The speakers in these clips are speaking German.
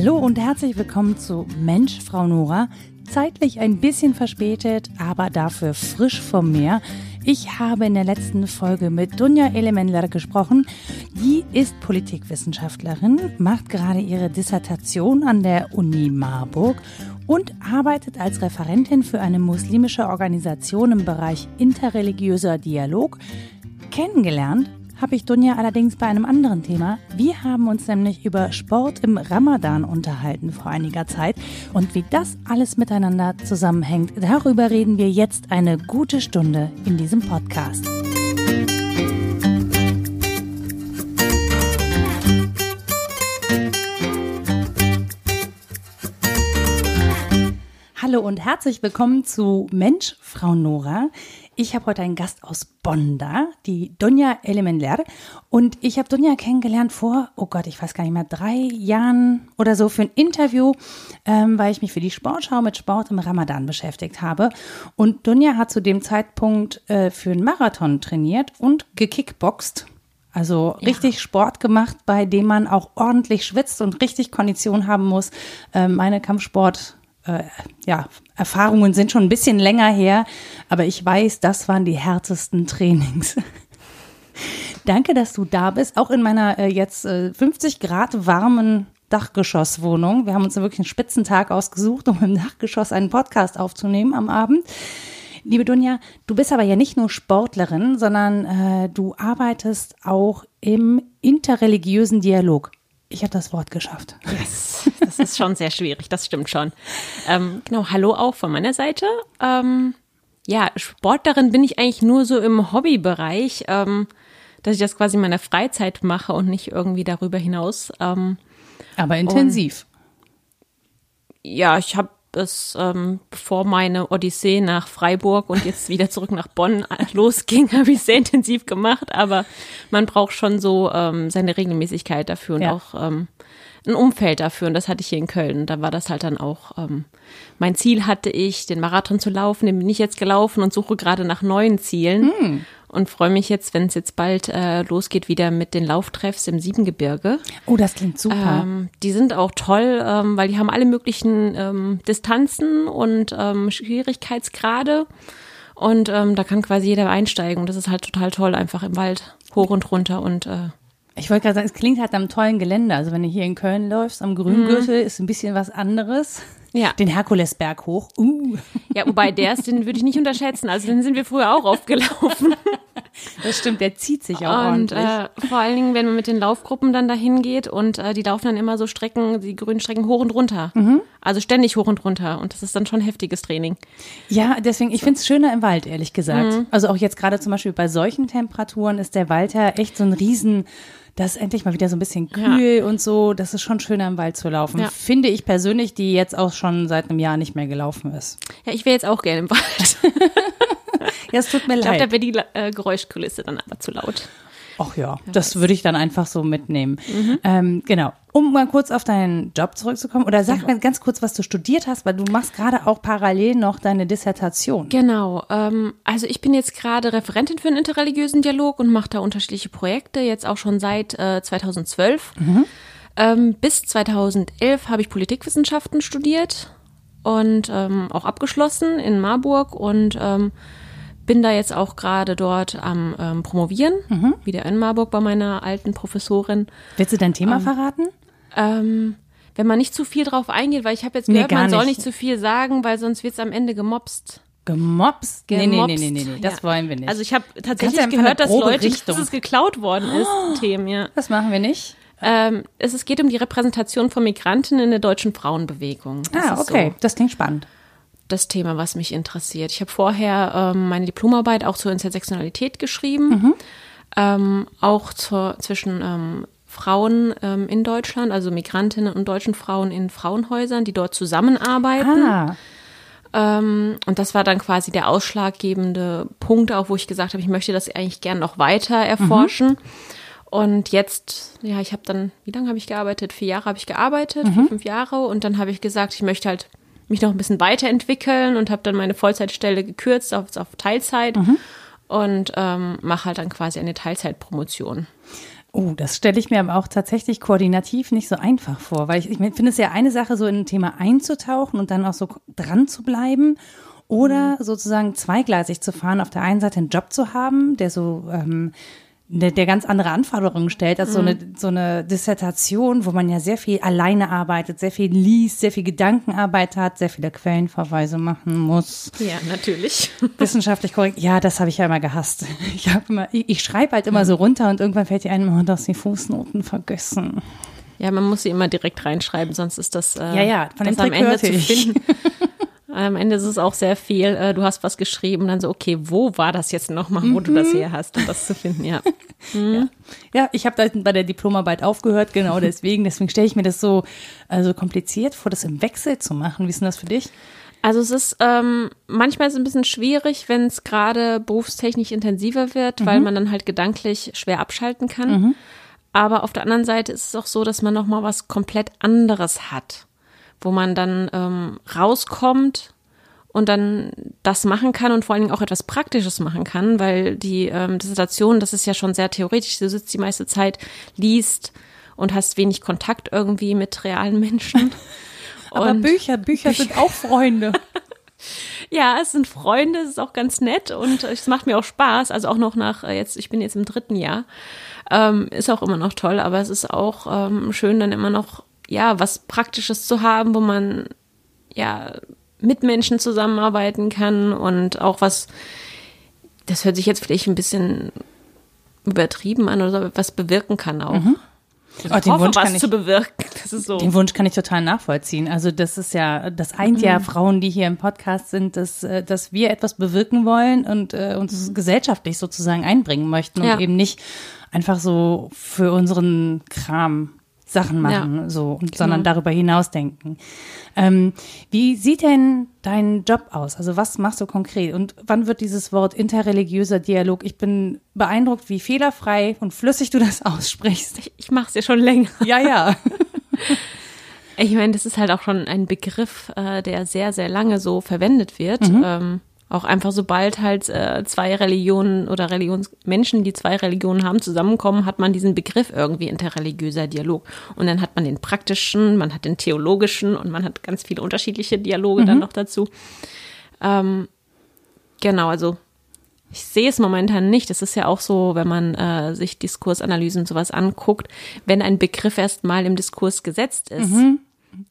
Hallo und herzlich willkommen zu Mensch, Frau Nora. Zeitlich ein bisschen verspätet, aber dafür frisch vom Meer. Ich habe in der letzten Folge mit Dunja Elemenler gesprochen. Die ist Politikwissenschaftlerin, macht gerade ihre Dissertation an der Uni Marburg und arbeitet als Referentin für eine muslimische Organisation im Bereich interreligiöser Dialog. Kennengelernt habe ich Dunja allerdings bei einem anderen Thema. Wir haben uns nämlich über Sport im Ramadan unterhalten vor einiger Zeit und wie das alles miteinander zusammenhängt, darüber reden wir jetzt eine gute Stunde in diesem Podcast. Hallo und herzlich willkommen zu Mensch, Frau Nora. Ich habe heute einen Gast aus Bonn da, die Donja Elemenler. Und ich habe Donja kennengelernt vor, oh Gott, ich weiß gar nicht mehr, drei Jahren oder so für ein Interview, ähm, weil ich mich für die Sportschau mit Sport im Ramadan beschäftigt habe. Und Donja hat zu dem Zeitpunkt äh, für einen Marathon trainiert und gekickboxt. Also richtig ja. Sport gemacht, bei dem man auch ordentlich schwitzt und richtig Kondition haben muss. Ähm, meine Kampfsport äh, ja, Erfahrungen sind schon ein bisschen länger her, aber ich weiß, das waren die härtesten Trainings. Danke, dass du da bist, auch in meiner äh, jetzt äh, 50 Grad warmen Dachgeschosswohnung. Wir haben uns wirklich einen Spitzentag ausgesucht, um im Dachgeschoss einen Podcast aufzunehmen am Abend. Liebe Dunja, du bist aber ja nicht nur Sportlerin, sondern äh, du arbeitest auch im interreligiösen Dialog. Ich habe das Wort geschafft. Yes, das ist schon sehr schwierig, das stimmt schon. Ähm, genau, hallo auch von meiner Seite. Ähm, ja, Sportlerin bin ich eigentlich nur so im Hobbybereich, ähm, dass ich das quasi in meiner Freizeit mache und nicht irgendwie darüber hinaus. Ähm, Aber intensiv. ja, ich habe es, ähm, bevor meine Odyssee nach Freiburg und jetzt wieder zurück nach Bonn losging, habe ich sehr intensiv gemacht. Aber man braucht schon so ähm, seine Regelmäßigkeit dafür und ja. auch ähm, ein Umfeld dafür. Und das hatte ich hier in Köln. Da war das halt dann auch ähm, mein Ziel hatte ich, den Marathon zu laufen. Den bin ich jetzt gelaufen und suche gerade nach neuen Zielen. Hm und freue mich jetzt, wenn es jetzt bald äh, losgeht, wieder mit den Lauftreffs im Siebengebirge. Oh, das klingt super. Ähm, die sind auch toll, ähm, weil die haben alle möglichen ähm, Distanzen und ähm, Schwierigkeitsgrade. Und ähm, da kann quasi jeder einsteigen. Und das ist halt total toll, einfach im Wald hoch und runter und äh, ich wollte gerade sagen, es klingt halt am tollen Gelände. Also wenn du hier in Köln läufst, am Grüngürtel, mhm. ist ein bisschen was anderes. Ja. Den Herkulesberg hoch. Uh. Ja, wobei der ist, den würde ich nicht unterschätzen. Also den sind wir früher auch aufgelaufen. Das stimmt, der zieht sich auch und, ordentlich. Äh, vor allen Dingen, wenn man mit den Laufgruppen dann dahin geht und äh, die laufen dann immer so Strecken, die grünen Strecken hoch und runter. Mhm. Also ständig hoch und runter. Und das ist dann schon heftiges Training. Ja, deswegen, ich finde es schöner im Wald, ehrlich gesagt. Mhm. Also auch jetzt gerade zum Beispiel bei solchen Temperaturen ist der Wald ja echt so ein riesen das ist endlich mal wieder so ein bisschen kühl ja. und so. Das ist schon schöner im Wald zu laufen. Ja. Finde ich persönlich, die jetzt auch schon seit einem Jahr nicht mehr gelaufen ist. Ja, ich wäre jetzt auch gerne im Wald. ja, es tut mir ich leid. Ich glaube, da wäre die äh, Geräuschkulisse dann aber zu laut. Ach ja, das würde ich dann einfach so mitnehmen. Mhm. Ähm, genau. Um mal kurz auf deinen Job zurückzukommen, oder sag genau. mir ganz kurz, was du studiert hast, weil du machst gerade auch parallel noch deine Dissertation. Genau. Ähm, also ich bin jetzt gerade Referentin für einen interreligiösen Dialog und mache da unterschiedliche Projekte, jetzt auch schon seit äh, 2012. Mhm. Ähm, bis 2011 habe ich Politikwissenschaften studiert und ähm, auch abgeschlossen in Marburg und ähm, bin da jetzt auch gerade dort am ähm, Promovieren, mhm. wieder in Marburg bei meiner alten Professorin. Willst du dein Thema ähm, verraten? Ähm, wenn man nicht zu viel drauf eingeht, weil ich habe jetzt gehört, nee, man soll nicht zu viel sagen, weil sonst wird es am Ende gemobst. Gemobst? Nee, nee, nee, nee, nee, nee, das ja. wollen wir nicht. Also ich habe tatsächlich gehört, dass Leute, Richtung. dass es geklaut worden ist, oh, Themen, ja. Das machen wir nicht. Ähm, es, es geht um die Repräsentation von Migranten in der deutschen Frauenbewegung. Das ah, okay, so. das klingt spannend das Thema, was mich interessiert. Ich habe vorher ähm, meine Diplomarbeit auch zur Intersektionalität geschrieben, mhm. ähm, auch zur, zwischen ähm, Frauen ähm, in Deutschland, also Migrantinnen und deutschen Frauen in Frauenhäusern, die dort zusammenarbeiten. Ah. Ähm, und das war dann quasi der ausschlaggebende Punkt, auch wo ich gesagt habe, ich möchte das eigentlich gern noch weiter erforschen. Mhm. Und jetzt, ja, ich habe dann, wie lange habe ich gearbeitet? Vier Jahre habe ich gearbeitet, mhm. vier, fünf Jahre. Und dann habe ich gesagt, ich möchte halt mich noch ein bisschen weiterentwickeln und habe dann meine Vollzeitstelle gekürzt auf, auf Teilzeit mhm. und ähm, mache halt dann quasi eine Teilzeitpromotion. Oh, das stelle ich mir aber auch tatsächlich koordinativ nicht so einfach vor, weil ich, ich finde es ja eine Sache, so in ein Thema einzutauchen und dann auch so dran zu bleiben oder mhm. sozusagen zweigleisig zu fahren, auf der einen Seite einen Job zu haben, der so ähm, der, der ganz andere Anforderungen stellt als mhm. so, eine, so eine Dissertation, wo man ja sehr viel alleine arbeitet, sehr viel liest, sehr viel Gedankenarbeit hat, sehr viele Quellenverweise machen muss. Ja, natürlich. Wissenschaftlich korrekt. Ja, das habe ich ja immer gehasst. Ich, hab immer, ich, ich schreibe halt immer so runter und irgendwann fällt dir ein, oh, dass die Fußnoten vergessen. Ja, man muss sie immer direkt reinschreiben, sonst ist das, äh, ja, ja, von das am Ende zu finden. Am Ende ist es auch sehr viel, äh, du hast was geschrieben, dann so, okay, wo war das jetzt nochmal, wo mhm. du das mhm. her hast, um das zu finden, ja. Mhm. Ja. ja, ich habe bei der Diplomarbeit aufgehört, genau deswegen. Deswegen stelle ich mir das so also kompliziert vor, das im Wechsel zu machen. Wie ist denn das für dich? Also es ist ähm, manchmal ist es ein bisschen schwierig, wenn es gerade berufstechnisch intensiver wird, mhm. weil man dann halt gedanklich schwer abschalten kann. Mhm. Aber auf der anderen Seite ist es auch so, dass man noch mal was komplett anderes hat wo man dann ähm, rauskommt und dann das machen kann und vor allen Dingen auch etwas Praktisches machen kann, weil die ähm, Dissertation, das ist ja schon sehr theoretisch, du sitzt die meiste Zeit, liest und hast wenig Kontakt irgendwie mit realen Menschen. Aber und Bücher, Bücher, sind auch Freunde. ja, es sind Freunde, es ist auch ganz nett und es macht mir auch Spaß. Also auch noch nach äh, jetzt, ich bin jetzt im dritten Jahr, ähm, ist auch immer noch toll, aber es ist auch ähm, schön, dann immer noch ja, was Praktisches zu haben, wo man ja mit Menschen zusammenarbeiten kann und auch was, das hört sich jetzt vielleicht ein bisschen übertrieben an oder was bewirken kann auch. Mhm. Also oh, den hoffe, Wunsch was ich, zu bewirken. Das ist so. Den Wunsch kann ich total nachvollziehen. Also das ist ja, das eint mhm. ja Frauen, die hier im Podcast sind, dass, äh, dass wir etwas bewirken wollen und äh, uns mhm. gesellschaftlich sozusagen einbringen möchten und ja. eben nicht einfach so für unseren Kram Sachen machen, ja, so, genau. sondern darüber hinaus denken. Ähm, wie sieht denn dein Job aus? Also was machst du konkret? Und wann wird dieses Wort interreligiöser Dialog? Ich bin beeindruckt, wie fehlerfrei und flüssig du das aussprichst. Ich, ich mache es ja schon länger. Ja, ja. ich meine, das ist halt auch schon ein Begriff, äh, der sehr, sehr lange so verwendet wird. Mhm. Ähm, auch einfach sobald halt äh, zwei Religionen oder Religionsmenschen, die zwei Religionen haben, zusammenkommen, hat man diesen Begriff irgendwie interreligiöser Dialog. Und dann hat man den praktischen, man hat den theologischen und man hat ganz viele unterschiedliche Dialoge mhm. dann noch dazu. Ähm, genau, also ich sehe es momentan nicht. Es ist ja auch so, wenn man äh, sich Diskursanalysen und sowas anguckt, wenn ein Begriff erstmal im Diskurs gesetzt ist, mhm.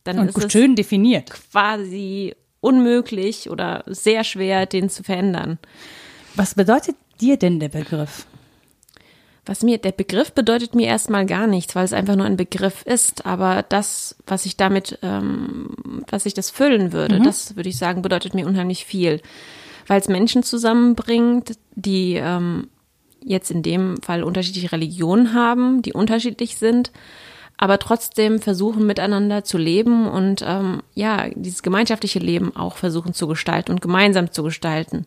dann und ist es schön definiert. quasi unmöglich oder sehr schwer, den zu verändern. Was bedeutet dir denn der Begriff? Was mir, der Begriff bedeutet mir erstmal gar nichts, weil es einfach nur ein Begriff ist. Aber das, was ich damit, ähm, was ich das füllen würde, mhm. das würde ich sagen, bedeutet mir unheimlich viel. Weil es Menschen zusammenbringt, die ähm, jetzt in dem Fall unterschiedliche Religionen haben, die unterschiedlich sind, aber trotzdem versuchen miteinander zu leben und ähm, ja, dieses gemeinschaftliche Leben auch versuchen zu gestalten und gemeinsam zu gestalten.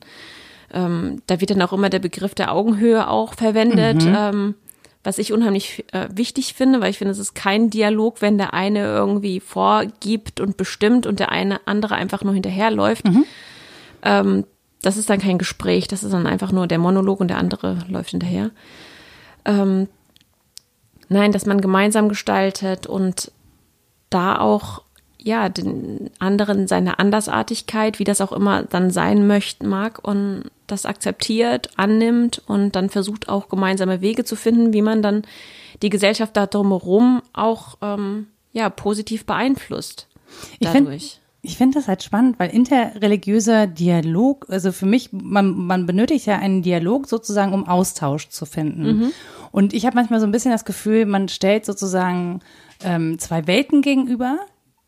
Ähm, da wird dann auch immer der Begriff der Augenhöhe auch verwendet, mhm. ähm, was ich unheimlich äh, wichtig finde, weil ich finde, es ist kein Dialog, wenn der eine irgendwie vorgibt und bestimmt und der eine andere einfach nur hinterherläuft. Mhm. Ähm, das ist dann kein Gespräch, das ist dann einfach nur der Monolog und der andere läuft hinterher. Ähm, Nein, dass man gemeinsam gestaltet und da auch ja den anderen seine Andersartigkeit, wie das auch immer dann sein möchte, mag und das akzeptiert, annimmt und dann versucht auch gemeinsame Wege zu finden, wie man dann die Gesellschaft da drumherum auch ähm, ja positiv beeinflusst. Dadurch. Ich finde das halt spannend, weil interreligiöser Dialog, also für mich, man, man benötigt ja einen Dialog sozusagen, um Austausch zu finden. Mhm. Und ich habe manchmal so ein bisschen das Gefühl, man stellt sozusagen ähm, zwei Welten gegenüber,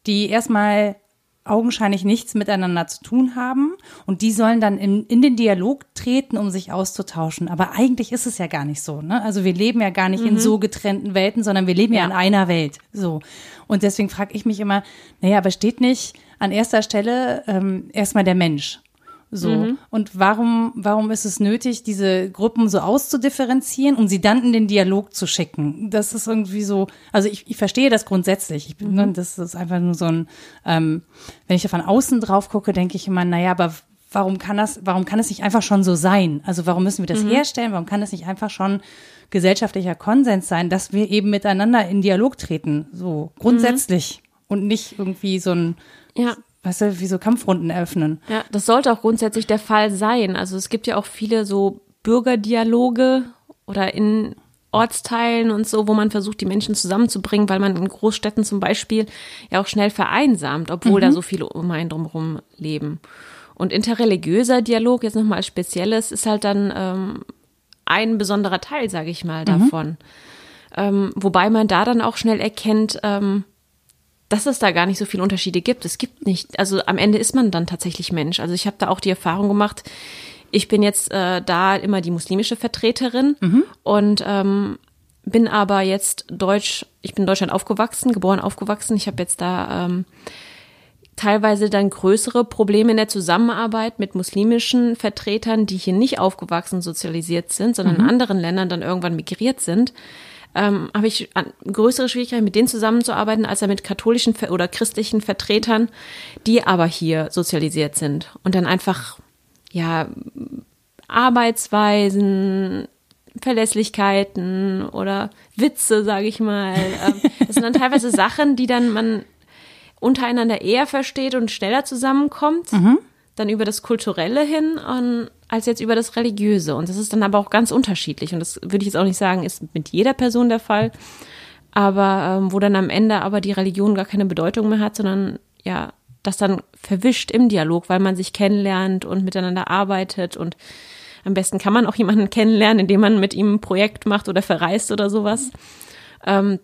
die erstmal augenscheinlich nichts miteinander zu tun haben und die sollen dann in, in den Dialog treten, um sich auszutauschen. Aber eigentlich ist es ja gar nicht so. Ne? Also wir leben ja gar nicht mhm. in so getrennten Welten, sondern wir leben ja, ja in einer Welt. So und deswegen frage ich mich immer, naja, aber steht nicht an erster Stelle ähm, erstmal der Mensch? So. Mhm. Und warum, warum ist es nötig, diese Gruppen so auszudifferenzieren, um sie dann in den Dialog zu schicken? Das ist irgendwie so, also ich, ich verstehe das grundsätzlich. Ich, mhm. ne, das ist einfach nur so ein, ähm, wenn ich da von außen drauf gucke, denke ich immer, naja, aber warum kann das, warum kann es nicht einfach schon so sein? Also warum müssen wir das mhm. herstellen? Warum kann es nicht einfach schon gesellschaftlicher Konsens sein, dass wir eben miteinander in Dialog treten, so grundsätzlich mhm. und nicht irgendwie so ein, ja. Weißt du, wie so Kampfrunden eröffnen. Ja, das sollte auch grundsätzlich der Fall sein. Also es gibt ja auch viele so Bürgerdialoge oder in Ortsteilen und so, wo man versucht, die Menschen zusammenzubringen, weil man in Großstädten zum Beispiel ja auch schnell vereinsamt, obwohl mhm. da so viele um einen drumherum leben. Und interreligiöser Dialog, jetzt nochmal als Spezielles, ist halt dann ähm, ein besonderer Teil, sage ich mal, mhm. davon. Mhm. Ähm, wobei man da dann auch schnell erkennt, ähm, dass es da gar nicht so viele Unterschiede gibt. Es gibt nicht, also am Ende ist man dann tatsächlich Mensch. Also ich habe da auch die Erfahrung gemacht, ich bin jetzt äh, da immer die muslimische Vertreterin mhm. und ähm, bin aber jetzt deutsch, ich bin in Deutschland aufgewachsen, geboren aufgewachsen. Ich habe jetzt da ähm, teilweise dann größere Probleme in der Zusammenarbeit mit muslimischen Vertretern, die hier nicht aufgewachsen sozialisiert sind, sondern mhm. in anderen Ländern dann irgendwann migriert sind. Ähm, habe ich größere Schwierigkeiten, mit denen zusammenzuarbeiten, als mit katholischen oder christlichen Vertretern, die aber hier sozialisiert sind und dann einfach ja, Arbeitsweisen, Verlässlichkeiten oder Witze, sage ich mal. Ähm, das sind dann teilweise Sachen, die dann man untereinander eher versteht und schneller zusammenkommt, mhm. Dann über das Kulturelle hin und, als jetzt über das Religiöse. Und das ist dann aber auch ganz unterschiedlich. Und das würde ich jetzt auch nicht sagen, ist mit jeder Person der Fall. Aber ähm, wo dann am Ende aber die Religion gar keine Bedeutung mehr hat, sondern ja, das dann verwischt im Dialog, weil man sich kennenlernt und miteinander arbeitet und am besten kann man auch jemanden kennenlernen, indem man mit ihm ein Projekt macht oder verreist oder sowas. Ähm,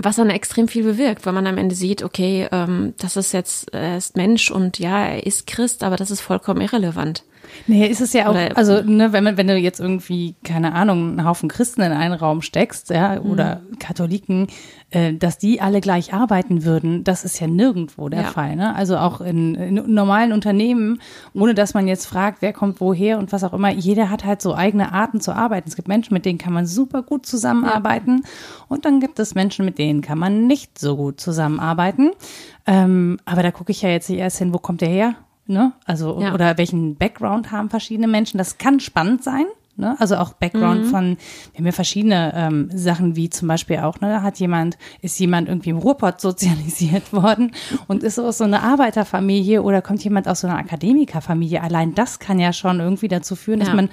was dann extrem viel bewirkt, weil man am Ende sieht, okay, ähm, das ist jetzt, er ist Mensch und ja, er ist Christ, aber das ist vollkommen irrelevant. Nee, ist es ja auch, oder, also ne, wenn man, wenn du jetzt irgendwie, keine Ahnung, einen Haufen Christen in einen Raum steckst, ja, oder mhm. Katholiken, äh, dass die alle gleich arbeiten würden, das ist ja nirgendwo der ja. Fall. Ne? Also auch in, in, normalen Unternehmen, ohne dass man jetzt fragt, wer kommt woher und was auch immer, jeder hat halt so eigene Arten zu arbeiten. Es gibt Menschen, mit denen kann man super gut zusammenarbeiten ja. und dann gibt es Menschen, mit denen kann man nicht so gut zusammenarbeiten. Ähm, aber da gucke ich ja jetzt erst hin, wo kommt der her? Ne? Also, ja. oder welchen Background haben verschiedene Menschen. Das kann spannend sein. Ne? Also auch Background mhm. von, wir haben ja verschiedene ähm, Sachen, wie zum Beispiel auch, ne, hat jemand, ist jemand irgendwie im Ruhrpott sozialisiert worden und ist aus so einer Arbeiterfamilie oder kommt jemand aus so einer Akademikerfamilie. Allein das kann ja schon irgendwie dazu führen, ja. dass man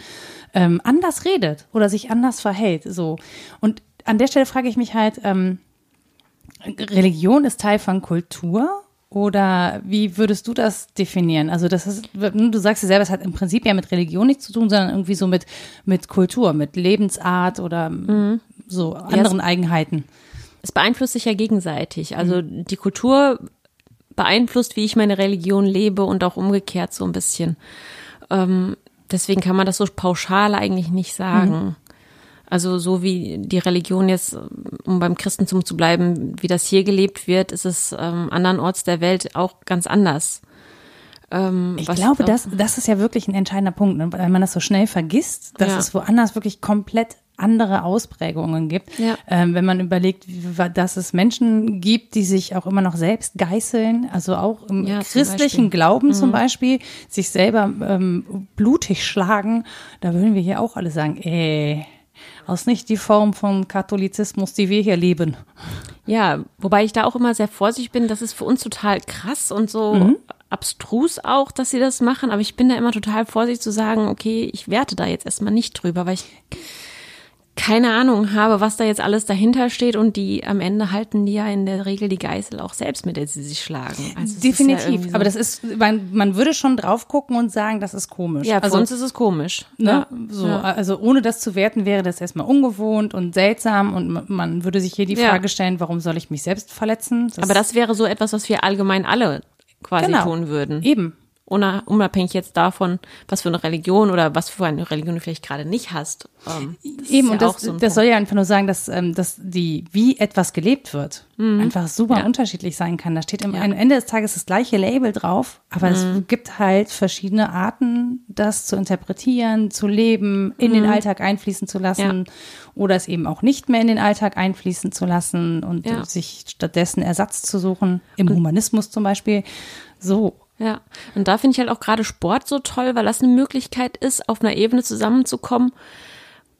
ähm, anders redet oder sich anders verhält. So. Und an der Stelle frage ich mich halt, ähm, Religion ist Teil von Kultur oder wie würdest du das definieren? Also das ist, du sagst ja selber, es hat im Prinzip ja mit Religion nichts zu tun, sondern irgendwie so mit, mit Kultur, mit Lebensart oder mhm. so anderen ja, es, Eigenheiten. Es beeinflusst sich ja gegenseitig. Also mhm. die Kultur beeinflusst, wie ich meine Religion lebe und auch umgekehrt so ein bisschen. Ähm, deswegen kann man das so pauschal eigentlich nicht sagen. Mhm. Also so wie die Religion jetzt, um beim Christentum zu bleiben, wie das hier gelebt wird, ist es ähm, andernorts der Welt auch ganz anders. Ähm, ich glaube, das, das ist ja wirklich ein entscheidender Punkt, ne? weil man das so schnell vergisst, dass ja. es woanders wirklich komplett andere Ausprägungen gibt. Ja. Ähm, wenn man überlegt, dass es Menschen gibt, die sich auch immer noch selbst geißeln, also auch im ja, christlichen Glauben mhm. zum Beispiel, sich selber ähm, blutig schlagen, da würden wir hier auch alle sagen, ey, aus nicht die Form von Katholizismus, die wir hier leben. Ja, wobei ich da auch immer sehr vorsichtig bin, das ist für uns total krass und so mhm. abstrus auch, dass sie das machen, aber ich bin da immer total vorsichtig zu sagen, okay, ich werte da jetzt erstmal nicht drüber, weil ich keine Ahnung habe, was da jetzt alles dahinter steht und die am Ende halten die ja in der Regel die Geißel auch selbst, mit der sie sich schlagen. Also Definitiv, ja so aber das ist, man, man, würde schon drauf gucken und sagen, das ist komisch. Ja, also, uns ist es komisch. Ne? Ja. So, ja. Also ohne das zu werten, wäre das erstmal ungewohnt und seltsam und man würde sich hier die Frage stellen, warum soll ich mich selbst verletzen? Das aber das wäre so etwas, was wir allgemein alle quasi genau. tun würden. Eben unabhängig jetzt davon, was für eine Religion oder was für eine Religion du vielleicht gerade nicht hast. Ähm, Eben, ja und das, so das soll ja einfach nur sagen, dass, ähm, dass die, wie etwas gelebt wird, mhm. einfach super ja. unterschiedlich sein kann. Da steht am ja. Ende des Tages das gleiche Label drauf, aber mhm. es gibt halt verschiedene Arten, das zu interpretieren, zu leben, in mhm. den Alltag einfließen zu lassen oder es eben auch nicht mehr in den Alltag einfließen zu lassen und sich stattdessen Ersatz zu suchen, im Humanismus zum Beispiel. So, ja, und da finde ich halt auch gerade Sport so toll, weil das eine Möglichkeit ist, auf einer Ebene zusammenzukommen,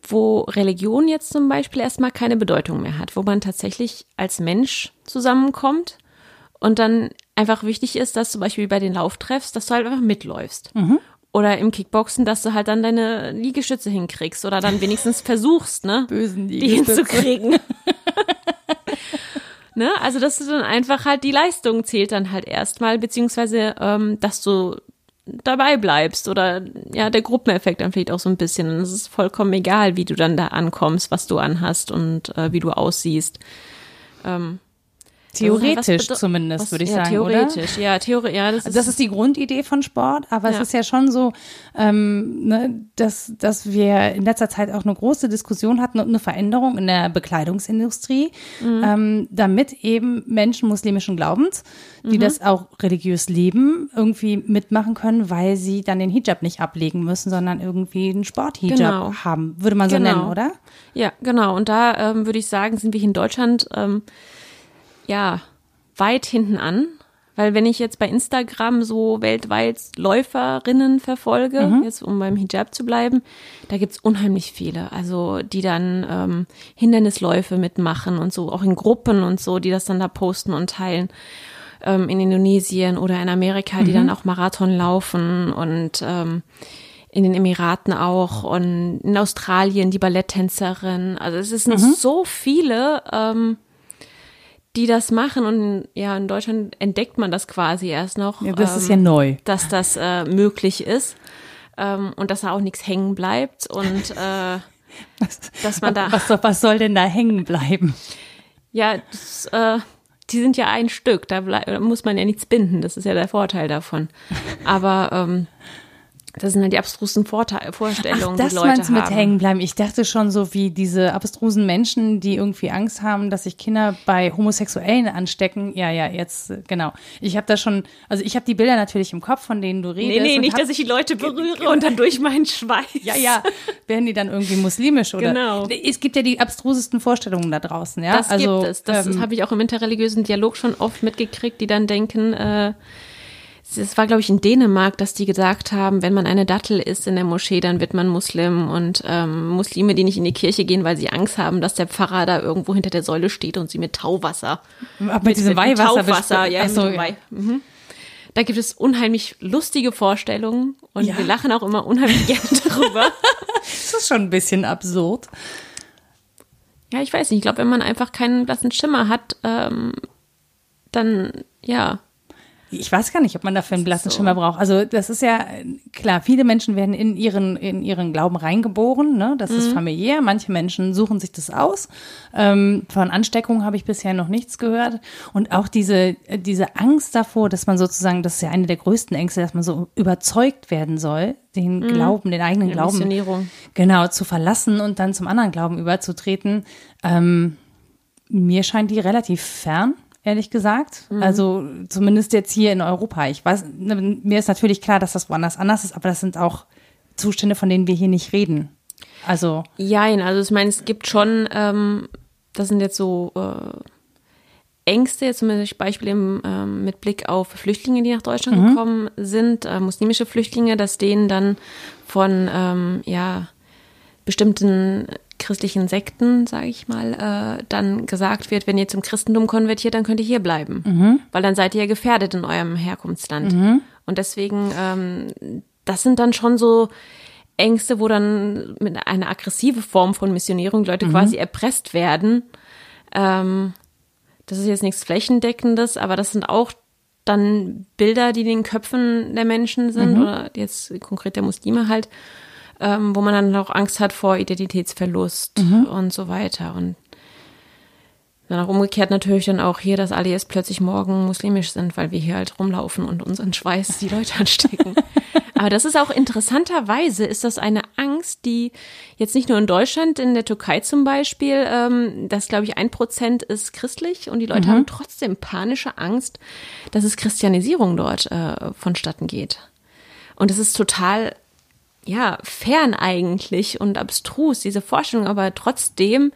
wo Religion jetzt zum Beispiel erstmal keine Bedeutung mehr hat, wo man tatsächlich als Mensch zusammenkommt und dann einfach wichtig ist, dass zum Beispiel bei den Lauftreffs, dass du halt einfach mitläufst. Mhm. Oder im Kickboxen, dass du halt dann deine Liegestütze hinkriegst oder dann wenigstens versuchst, ne? Bösen die Liegestütze. hinzukriegen. ne? Also, dass du dann einfach halt die Leistung zählt dann halt erstmal, beziehungsweise, ähm, dass du dabei bleibst oder ja, der Gruppeneffekt dann vielleicht auch so ein bisschen. Es ist vollkommen egal, wie du dann da ankommst, was du anhast und äh, wie du aussiehst. Ähm, Theoretisch was- zumindest, würde ich ja, sagen, oder? theoretisch, ja, Theorie, ja, das ist, Also das ist die Grundidee von Sport, aber es Ja. ist ja schon so, ähm, ne, dass, dass wir in letzter Zeit auch eine große Diskussion hatten und eine Veränderung in der Bekleidungsindustrie, Mhm. ähm, damit eben Menschen muslimischen Glaubens, Mhm. die das auch religiös leben, irgendwie mitmachen können, weil sie dann den Hijab nicht ablegen müssen, sondern irgendwie einen Sporthijab Genau. haben, würde man so Genau. nennen, oder? Ja, genau. Und da ähm, würde ich sagen, sind wir hier in Deutschland ähm, ja weit hinten an. Weil wenn ich jetzt bei Instagram so weltweit Läuferinnen verfolge, jetzt um beim Hijab zu bleiben, da gibt's unheimlich viele. Also die dann ähm, Hindernisläufe mitmachen und so, auch in Gruppen und so, die das dann da posten und teilen. Ähm, in Indonesien oder in Amerika, die dann auch Marathon laufen und ähm, in den Emiraten auch und in Australien die Balletttänzerin. Also es sind so viele, ähm, die das machen und ja, in Deutschland entdeckt man das quasi erst noch. Ja, das ähm, ist ja neu. Dass das äh, möglich ist ähm, und dass da auch nichts hängen bleibt und äh, dass man da Was, soll- was soll denn da hängen bleiben? ja, das, äh, die sind ja ein Stück, da, da muss man ja nichts binden, das ist ja der Vorteil davon. Aber ähm, das sind halt die abstrusen Vorteil Vorstellungen, das die Leute meinst mit hängen bleiben? Ich dachte schon so wie diese abstrusen Menschen, die irgendwie Angst haben, dass sich Kinder bei Homosexuellen anstecken. Ja, ja, jetzt, genau. Ich habe da schon, also ich habe die Bilder natürlich im Kopf, von denen du redest. Nee, nee, nicht, hab, dass ich die Leute berühre und dann durch meinen Schweiß. Ja, ja, werden die dann irgendwie muslimisch oder? Genau. Es gibt ja die abstrusesten Vorstellungen da draußen, ja. Das also, gibt es. Das ähm, habe ich auch im interreligiösen Dialog schon oft mitgekriegt, die dann denken, äh, es war, glaube ich, in Dänemark, dass die gesagt haben, wenn man eine Dattel isst in der Moschee, dann wird man Muslim. Und ähm, Muslime, die nicht in die Kirche gehen, weil sie Angst haben, dass der Pfarrer da irgendwo hinter der Säule steht und sie mit Tauwasser. ab mit diesem Weihwasser Taufwasser, besp- ja, mit so, ja. Weih. Mhm. Da gibt es unheimlich lustige Vorstellungen und Ja. wir lachen auch immer unheimlich gerne darüber. Das ist schon ein bisschen absurd. Ja, ich weiß nicht. Ich glaube, wenn man einfach keinen blassen Schimmer hat, ähm, dann ja. Ich weiß gar nicht, ob man dafür einen blassen so. Schimmer braucht. Also das ist ja klar, viele Menschen werden in ihren, in ihren Glauben reingeboren, ne? Das Mhm. ist familiär. Manche Menschen suchen sich das aus. Ähm, von Ansteckung habe ich bisher noch nichts gehört. Und auch diese, diese Angst davor, dass man sozusagen, das ist ja eine der größten Ängste, dass man so überzeugt werden soll, den Glauben, den eigenen Glauben genau zu verlassen und dann zum anderen Glauben überzutreten. Ähm, mir scheint die relativ fern, ehrlich gesagt. Also zumindest jetzt hier in Europa. Ich weiß, ne, mir ist natürlich klar, dass das woanders anders ist, aber das sind auch Zustände, von denen wir hier nicht reden. Also Jein, also ich meine, es gibt schon, ähm, das sind jetzt so äh, Ängste, jetzt zum Beispiel im, ähm, mit Blick auf Flüchtlinge, die nach Deutschland gekommen sind, äh, muslimische Flüchtlinge, dass denen dann von ähm, ja, bestimmten christlichen Sekten, sage ich mal, äh, dann gesagt wird, wenn ihr zum Christentum konvertiert, dann könnt ihr hier bleiben, weil dann seid ihr ja gefährdet in eurem Herkunftsland. Und deswegen, ähm, das sind dann schon so Ängste, wo dann mit einer aggressive Form von Missionierung Leute quasi erpresst werden. Ähm, das ist jetzt nichts Flächendeckendes, aber das sind auch dann Bilder, die in den Köpfen der Menschen sind, oder jetzt konkret der Muslime halt, ähm, wo man dann auch Angst hat vor Identitätsverlust und so weiter. Und dann auch umgekehrt natürlich dann auch hier, dass alle jetzt plötzlich morgen muslimisch sind, weil wir hier halt rumlaufen und unseren Schweiß die Leute anstecken. Aber das ist auch interessanterweise, ist das eine Angst, die jetzt nicht nur in Deutschland, in der Türkei zum Beispiel, ähm, das glaube ich ein Prozent ist christlich und die Leute haben trotzdem panische Angst, dass es Christianisierung dort äh, vonstatten geht. Und es ist total ja, fern eigentlich und abstrus, diese Vorstellung, aber trotzdem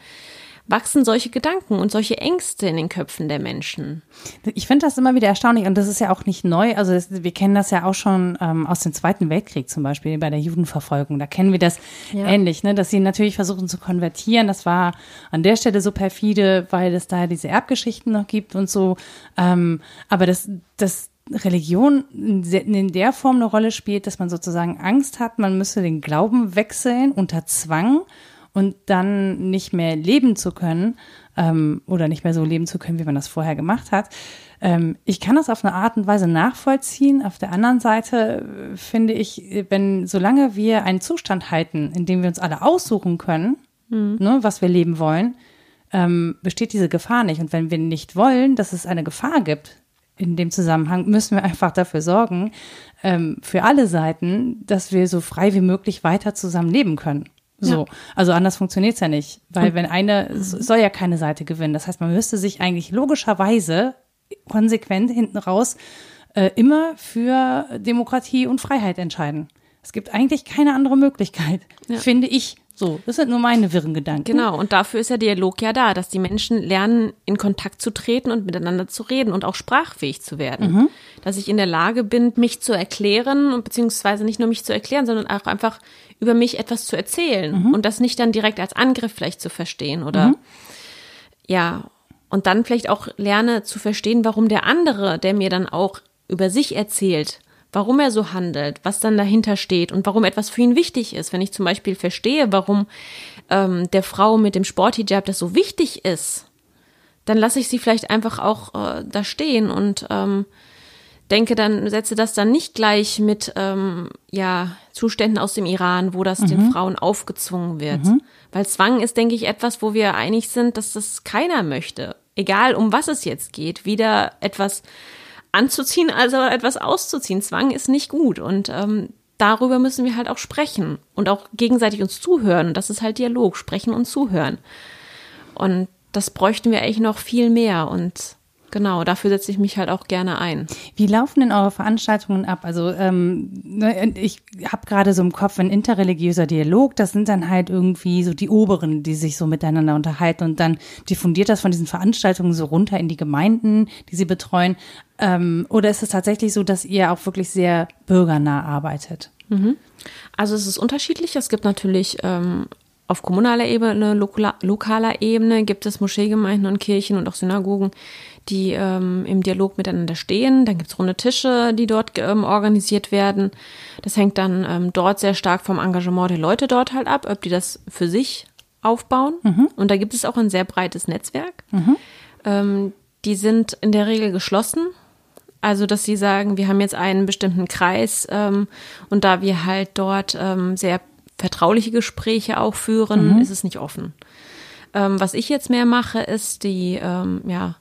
wachsen solche Gedanken und solche Ängste in den Köpfen der Menschen. Ich finde das immer wieder erstaunlich und das ist ja auch nicht neu. Also das, wir kennen das ja auch schon ähm, aus dem Zweiten Weltkrieg zum Beispiel bei der Judenverfolgung. Da kennen wir das ja. ähnlich, ne? dass sie natürlich versuchen zu konvertieren. Das war an der Stelle so perfide, weil es da diese Erbgeschichten noch gibt und so. Ähm, aber das, das Religion in der Form eine Rolle spielt, dass man sozusagen Angst hat, man müsse den Glauben wechseln unter Zwang und dann nicht mehr leben zu können ähm, oder nicht mehr so leben zu können, wie man das vorher gemacht hat. Ähm, ich kann das auf eine Art und Weise nachvollziehen. Auf der anderen Seite äh, finde ich, wenn solange wir einen Zustand halten, in dem wir uns alle aussuchen können, mhm. ne, was wir leben wollen, ähm, besteht diese Gefahr nicht. Und wenn wir nicht wollen, dass es eine Gefahr gibt, in dem Zusammenhang müssen wir einfach dafür sorgen, ähm, für alle Seiten, dass wir so frei wie möglich weiter zusammen leben können. So, ja. also anders funktioniert's ja nicht, weil wenn eine soll ja keine Seite gewinnen. Das heißt, man müsste sich eigentlich logischerweise konsequent hinten raus äh, immer für Demokratie und Freiheit entscheiden. Es gibt eigentlich keine andere Möglichkeit, ja. finde ich. So, das sind nur meine wirren Gedanken. Genau, und dafür ist der Dialog ja da, dass die Menschen lernen, in Kontakt zu treten und miteinander zu reden und auch sprachfähig zu werden. Mhm. Dass ich in der Lage bin, mich zu erklären und beziehungsweise nicht nur mich zu erklären, sondern auch einfach über mich etwas zu erzählen mhm. und das nicht dann direkt als Angriff vielleicht zu verstehen oder mhm. ja, und dann vielleicht auch lerne zu verstehen, warum der andere, der mir dann auch über sich erzählt, warum er so handelt, was dann dahinter steht und warum etwas für ihn wichtig ist. Wenn ich zum Beispiel verstehe, warum ähm, der Frau mit dem Sporthijab das so wichtig ist, dann lasse ich sie vielleicht einfach auch äh, da stehen und ähm, denke dann, setze das dann nicht gleich mit ähm, ja, Zuständen aus dem Iran, wo das mhm. den Frauen aufgezwungen wird. Mhm. Weil Zwang ist, denke ich, etwas, wo wir einig sind, dass das keiner möchte. Egal, um was es jetzt geht. Wieder etwas anzuziehen, also etwas auszuziehen. Zwang ist nicht gut und ähm, darüber müssen wir halt auch sprechen und auch gegenseitig uns zuhören. Und das ist halt Dialog, sprechen und zuhören. Und das bräuchten wir eigentlich noch viel mehr und Genau, dafür setze ich mich halt auch gerne ein. Wie laufen denn eure Veranstaltungen ab? Also ähm, ne, ich habe gerade so im Kopf ein interreligiöser Dialog. Das sind dann halt irgendwie so die Oberen, die sich so miteinander unterhalten und dann diffundiert das von diesen Veranstaltungen so runter in die Gemeinden, die sie betreuen. Ähm, oder ist es tatsächlich so, dass ihr auch wirklich sehr bürgernah arbeitet? Mhm. Also es ist unterschiedlich. Es gibt natürlich ähm, auf kommunaler Ebene, lokaler Ebene gibt es Moscheegemeinden und Kirchen und auch Synagogen, die ähm, im Dialog miteinander stehen. Dann gibt es runde Tische, die dort ähm, organisiert werden. Das hängt dann ähm, dort sehr stark vom Engagement der Leute dort halt ab, ob die das für sich aufbauen. Mhm. Und da gibt es auch ein sehr breites Netzwerk. Mhm. Ähm, die sind in der Regel geschlossen. Also, dass sie sagen, wir haben jetzt einen bestimmten Kreis ähm, und da wir halt dort ähm, sehr vertrauliche Gespräche auch führen, mhm. ist es nicht offen. Ähm, was ich jetzt mehr mache, ist die ähm, ja,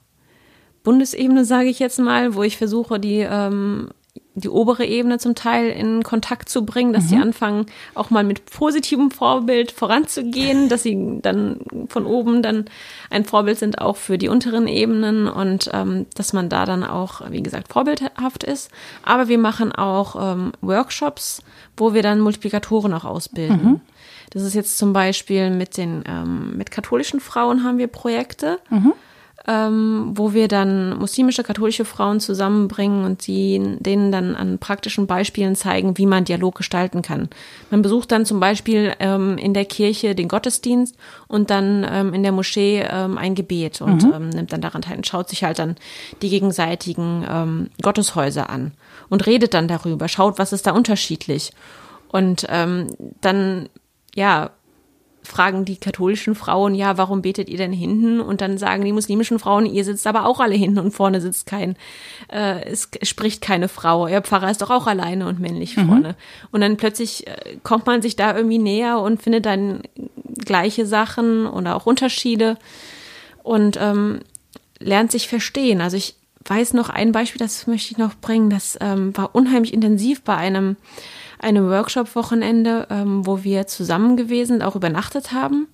Bundesebene, sage ich jetzt mal, wo ich versuche, die, ähm, die obere Ebene zum Teil in Kontakt zu bringen, dass mhm. sie anfangen, auch mal mit positivem Vorbild voranzugehen, dass sie dann von oben dann ein Vorbild sind auch für die unteren Ebenen und ähm, dass man da dann auch, wie gesagt, vorbildhaft ist. Aber wir machen auch ähm, Workshops, wo wir dann Multiplikatoren auch ausbilden. Mhm. Das ist jetzt zum Beispiel mit den ähm, mit katholischen Frauen haben wir Projekte. Mhm ähm, wo wir dann muslimische, katholische Frauen zusammenbringen und sie denen dann an praktischen Beispielen zeigen, wie man Dialog gestalten kann. Man besucht dann zum Beispiel ähm, in der Kirche den Gottesdienst und dann ähm, in der Moschee ähm, ein Gebet und mhm. Ähm, nimmt dann daran teil und schaut sich halt dann die gegenseitigen ähm, Gotteshäuser an und redet dann darüber, schaut, was ist da unterschiedlich. Und dann ja, fragen die katholischen Frauen, ja, warum betet ihr denn hinten? Und dann sagen die muslimischen Frauen, ihr sitzt aber auch alle hinten und vorne sitzt kein, äh, es spricht keine Frau. Ihr Pfarrer ist doch auch alleine und männlich mhm. vorne. Und dann plötzlich äh, kommt man sich da irgendwie näher und findet dann gleiche Sachen oder auch Unterschiede und ähm, lernt sich verstehen. Also ich weiß noch ein Beispiel, das möchte ich noch bringen, das ähm, war unheimlich intensiv bei einem einem Workshop-Wochenende, ähm, wo wir zusammen gewesen, auch übernachtet haben,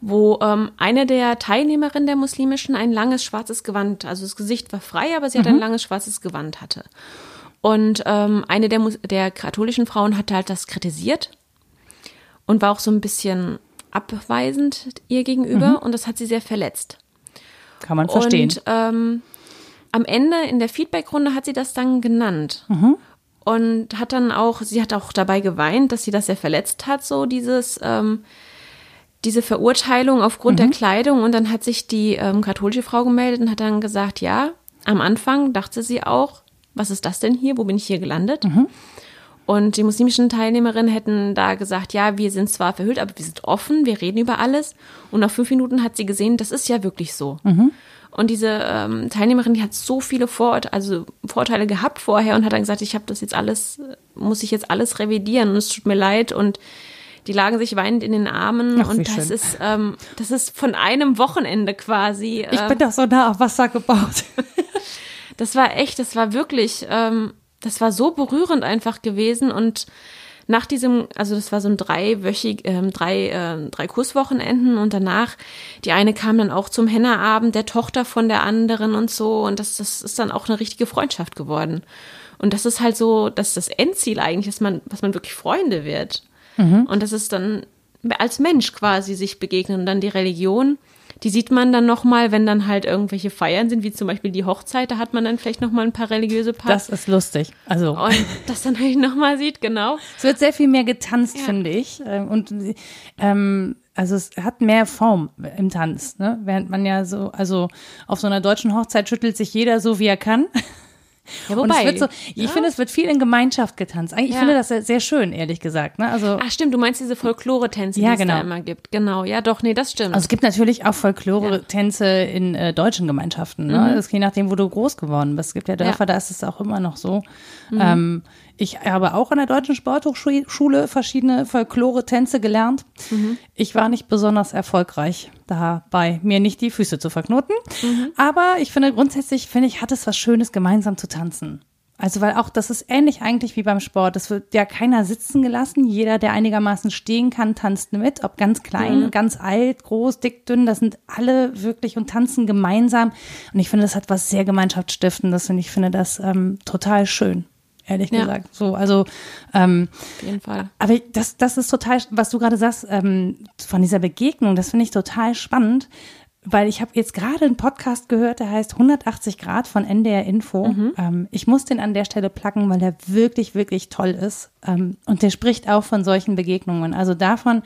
wo ähm, eine der Teilnehmerinnen der muslimischen ein langes schwarzes Gewand, also das Gesicht war frei, aber sie mhm. hat ein mhm. langes schwarzes Gewand hatte. Und ähm, eine der, der katholischen Frauen hatte halt das kritisiert und war auch so ein bisschen abweisend ihr gegenüber und das hat sie sehr verletzt. Kann man verstehen. Und ähm, am Ende in der Feedbackrunde hat sie das dann genannt. Und hat dann auch, sie hat auch dabei geweint, dass sie das sehr verletzt hat, so dieses, ähm, diese Verurteilung aufgrund der Kleidung. Und dann hat sich die ähm, katholische Frau gemeldet und hat dann gesagt, ja, am Anfang dachte sie auch, was ist das denn hier? Wo bin ich hier gelandet? Und die muslimischen Teilnehmerinnen hätten da gesagt, ja, wir sind zwar verhüllt, aber wir sind offen, wir reden über alles. Und nach fünf Minuten hat sie gesehen, das ist ja wirklich so. Und diese ähm, Teilnehmerin, die hat so viele Vorurteile, also Vorteile gehabt vorher und hat dann gesagt, ich habe das jetzt alles, muss ich jetzt alles revidieren und es tut mir leid und die lagen sich weinend in den Armen Ach, und das schön. ist, ähm, das ist von einem Wochenende quasi. Ich ähm, bin doch so nah auf Wasser gebaut. das war echt, das war wirklich, ähm, das war so berührend einfach gewesen und nach diesem, also das war so ein dreiwöchig, ähm, drei, äh, drei Kurswochenenden und danach, die eine kam dann auch zum Hennerabend der Tochter von der anderen und so und das, das ist dann auch eine richtige Freundschaft geworden. Und das ist halt so, dass das Endziel eigentlich, dass man, dass man wirklich Freunde wird. Und das ist dann als Mensch quasi sich begegnen und dann die Religion, die sieht man dann nochmal, wenn dann halt irgendwelche Feiern sind, wie zum Beispiel die Hochzeit, da hat man dann vielleicht nochmal ein paar religiöse Paar. Das ist lustig. Also und das dann halt nochmal sieht, genau. es wird sehr viel mehr getanzt, Ja. finde ich. Ähm, Und ähm, also es hat mehr Form im Tanz, ne? Während man ja so, also auf so einer deutschen Hochzeit schüttelt sich jeder so, wie er kann. Ja, Und es wird so, ich ja. finde, es wird viel in Gemeinschaft getanzt. Eigentlich, Ich Ja. finde das sehr, sehr schön, ehrlich gesagt. Ne? Also, Ach stimmt, du meinst diese Folklore-Tänze, Ja, die es genau. da immer gibt. Genau, ja doch, nee, das stimmt. also es gibt natürlich auch Folklore-Tänze in äh, deutschen Gemeinschaften. Ne? Das ist je nachdem, wo du groß geworden bist. Es gibt ja Dörfer, da ist es auch immer noch so. Ähm, ich habe auch an der Deutschen Sporthochschule verschiedene Folklore-Tänze gelernt. Ich war nicht besonders erfolgreich dabei, mir nicht die Füße zu verknoten. Aber ich finde, grundsätzlich, finde ich, hat es was Schönes, gemeinsam zu tanzen. Also, weil auch das ist ähnlich eigentlich wie beim Sport. Es wird ja keiner sitzen gelassen. Jeder, der einigermaßen stehen kann, tanzt mit. Ob ganz klein, ganz alt, groß, dick, dünn, das sind alle wirklich und tanzen gemeinsam. Und ich finde, das hat was sehr Gemeinschaftsstiftendes und ich finde das ähm, total schön, ehrlich Ja. gesagt. So, also, ähm, Auf jeden Fall. aber das, das ist total, was du gerade sagst, ähm, von dieser Begegnung, das finde ich total spannend, weil ich habe jetzt gerade einen Podcast gehört, der heißt 180 Grad von NDR Info. Ähm, ich muss den an der Stelle placken, weil der wirklich, wirklich toll ist. Ähm, und der spricht auch von solchen Begegnungen. Also davon,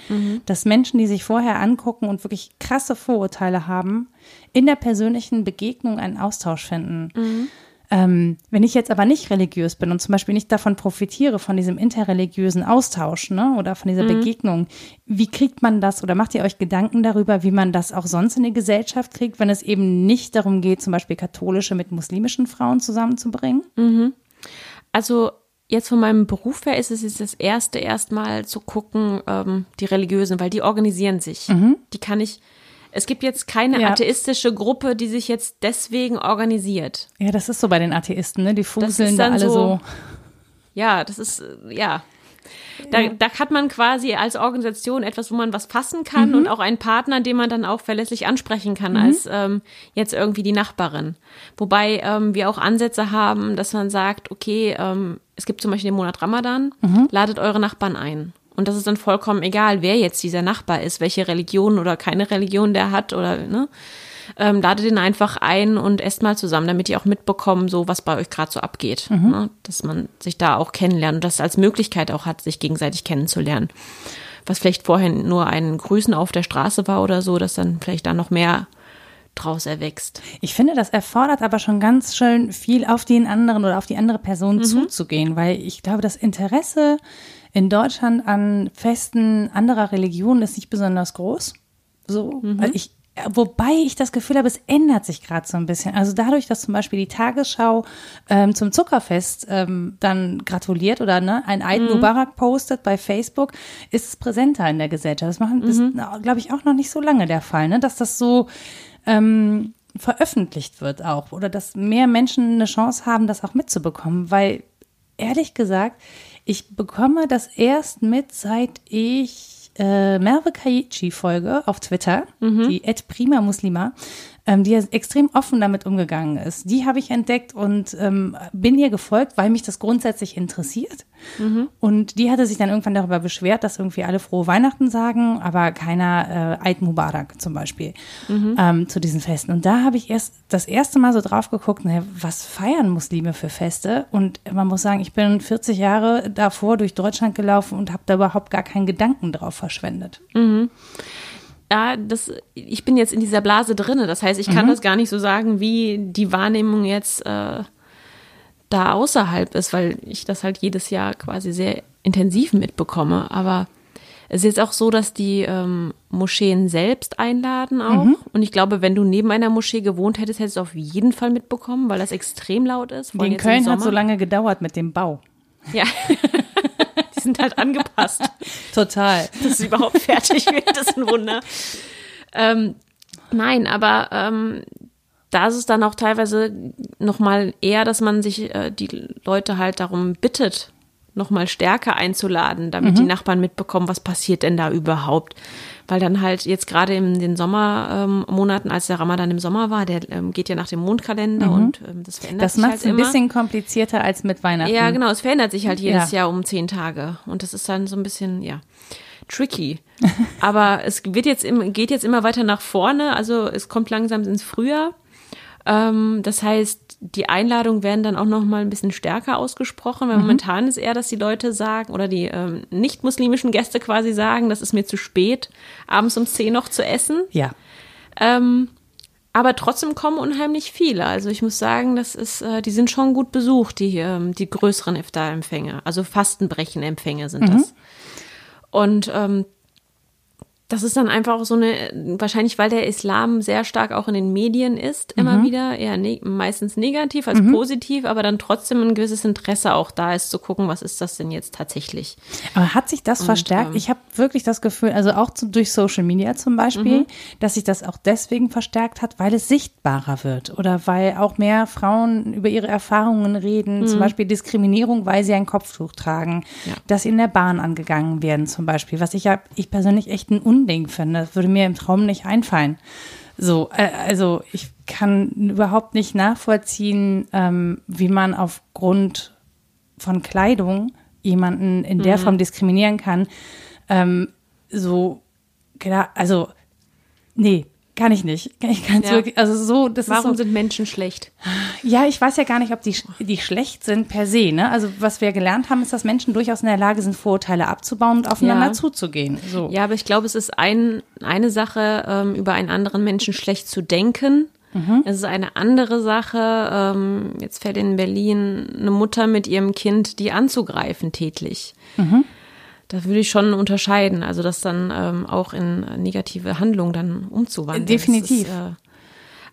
dass Menschen, die sich vorher angucken und wirklich krasse Vorurteile haben, in der persönlichen Begegnung einen Austausch finden. Ähm, wenn ich jetzt aber nicht religiös bin und zum Beispiel nicht davon profitiere, von diesem interreligiösen Austausch ne, oder von dieser Begegnung, wie kriegt man das oder macht ihr euch Gedanken darüber, wie man das auch sonst in die Gesellschaft kriegt, wenn es eben nicht darum geht, zum Beispiel katholische mit muslimischen Frauen zusammenzubringen? Also jetzt von meinem Beruf her ist es jetzt das erste erstmal zu gucken, ähm, die Religiösen, weil die organisieren sich. Die kann ich. Es gibt jetzt keine Ja. atheistische Gruppe, die sich jetzt deswegen organisiert. Ja, das ist so bei den Atheisten, ne? Die fuseln da alle so. so- Ja, das ist, äh, ja. Da, da hat man quasi als Organisation etwas, wo man was fassen kann Mhm. und auch einen Partner, den man dann auch verlässlich ansprechen kann, als ähm, jetzt irgendwie die Nachbarin. Wobei ähm, wir auch Ansätze haben, dass man sagt, okay, ähm, es gibt zum Beispiel den Monat Ramadan, Mhm. ladet eure Nachbarn ein. Und das ist dann vollkommen egal, wer jetzt dieser Nachbar ist, welche Religion oder keine Religion der hat oder ne. Ähm, ladet ihn einfach ein und esst mal zusammen, damit die auch mitbekommen, so was bei euch gerade so abgeht. Ne? Dass man sich da auch kennenlernt und das als Möglichkeit auch hat, sich gegenseitig kennenzulernen. Was vielleicht vorher nur ein Grüßen auf der Straße war oder so, dass dann vielleicht da noch mehr draus erwächst. Ich finde, das erfordert aber schon ganz schön viel auf den anderen oder auf die andere Person zuzugehen, weil ich glaube, das Interesse in Deutschland an Festen anderer Religionen ist nicht besonders groß. So, weil ich, wobei ich das Gefühl habe, es ändert sich gerade so ein bisschen. Also dadurch, dass zum Beispiel die Tagesschau ähm, zum Zuckerfest ähm, dann gratuliert oder ne, ein Eid Mubarak postet bei Facebook, ist es präsenter in der Gesellschaft. Das machen, ist, glaube ich, auch noch nicht so lange der Fall, ne, dass das so ähm, veröffentlicht wird auch oder dass mehr Menschen eine Chance haben, das auch mitzubekommen, weil ehrlich gesagt, ich bekomme das erst mit, seit ich äh, Merve Kaichi folge auf Twitter, die Ed Prima Muslima. Ähm, die extrem offen damit umgegangen ist. Die habe ich entdeckt und ähm, bin ihr gefolgt, weil mich das grundsätzlich interessiert. Mhm. Und die hatte sich dann irgendwann darüber beschwert, dass irgendwie alle frohe Weihnachten sagen, aber keiner äh, Eid Mubarak zum Beispiel mhm. ähm, zu diesen Festen. Und da habe ich erst das erste Mal so drauf geguckt, ne, was feiern Muslime für Feste? Und man muss sagen, ich bin 40 Jahre davor durch Deutschland gelaufen und habe da überhaupt gar keinen Gedanken drauf verschwendet. Mhm ja, das, ich bin jetzt in dieser Blase drinne. Das heißt, ich kann mhm. das gar nicht so sagen, wie die Wahrnehmung jetzt äh, da außerhalb ist, weil ich das halt jedes Jahr quasi sehr intensiv mitbekomme. Aber es ist jetzt auch so, dass die ähm, Moscheen selbst einladen auch. Mhm. Und ich glaube, wenn du neben einer Moschee gewohnt hättest, hättest du auf jeden Fall mitbekommen, weil das extrem laut ist. In Köln hat so lange gedauert mit dem Bau. Ja. sind halt angepasst. Total. Dass es überhaupt fertig wird, das ist ein Wunder. Ähm, nein, aber ähm, da ist es dann auch teilweise nochmal eher, dass man sich äh, die Leute halt darum bittet, nochmal stärker einzuladen, damit mhm. die Nachbarn mitbekommen, was passiert denn da überhaupt. Weil dann halt jetzt gerade in den Sommermonaten, ähm, als der Ramadan im Sommer war, der ähm, geht ja nach dem Mondkalender mhm. und ähm, das verändert das sich halt immer. Das macht es ein bisschen komplizierter als mit Weihnachten. Ja, genau, es verändert sich halt jedes ja. Jahr um zehn Tage und das ist dann so ein bisschen, ja tricky. Aber es wird jetzt im, geht jetzt immer weiter nach vorne. Also es kommt langsam ins Frühjahr. Ähm, das heißt, die Einladungen werden dann auch noch mal ein bisschen stärker ausgesprochen, weil mhm. momentan ist eher, dass die Leute sagen oder die ähm, nicht-muslimischen Gäste quasi sagen, das ist mir zu spät, abends um zehn noch zu essen. Ja. Ähm, aber trotzdem kommen unheimlich viele. Also ich muss sagen, das ist, äh, die sind schon gut besucht, die, ähm, die größeren Iftar-Empfänge. Also Fastenbrechen-Empfänge sind mhm. das. Und ähm, das ist dann einfach auch so eine, wahrscheinlich weil der Islam sehr stark auch in den Medien ist, immer mhm. wieder, eher ne meistens negativ als mhm. positiv, aber dann trotzdem ein gewisses Interesse auch da ist, zu gucken, was ist das denn jetzt tatsächlich. Aber hat sich das Und, verstärkt? Ähm, ich habe wirklich das Gefühl, also auch zu, durch Social Media zum Beispiel, mhm. dass sich das auch deswegen verstärkt hat, weil es sichtbarer wird oder weil auch mehr Frauen über ihre Erfahrungen reden, zum mhm. Beispiel Diskriminierung, weil sie ein Kopftuch tragen, ja. dass sie in der Bahn angegangen werden zum Beispiel, was ich ja, ich persönlich echt ein Unding finde. Das würde mir im Traum nicht einfallen. So, äh, also ich kann überhaupt nicht nachvollziehen, ähm, wie man aufgrund von Kleidung jemanden in der mhm. Form diskriminieren kann. Ähm, so, klar, also, nee, kann ich nicht. Ich kann es ja. wirklich, also so, das Warum ist so, sind Menschen schlecht? Ja, ich weiß ja gar nicht, ob die, die schlecht sind per se. Ne? Also was wir gelernt haben, ist, dass Menschen durchaus in der Lage sind, Vorurteile abzubauen und aufeinander ja. zuzugehen. So. Ja, aber ich glaube, es ist ein, eine Sache, ähm, über einen anderen Menschen schlecht zu denken. Mhm. Es ist eine andere Sache, ähm, jetzt fällt in Berlin eine Mutter mit ihrem Kind, die anzugreifen tätlich. Mhm da würde ich schon unterscheiden, also das dann ähm, auch in negative Handlungen dann umzuwandeln. Definitiv. Ist, äh,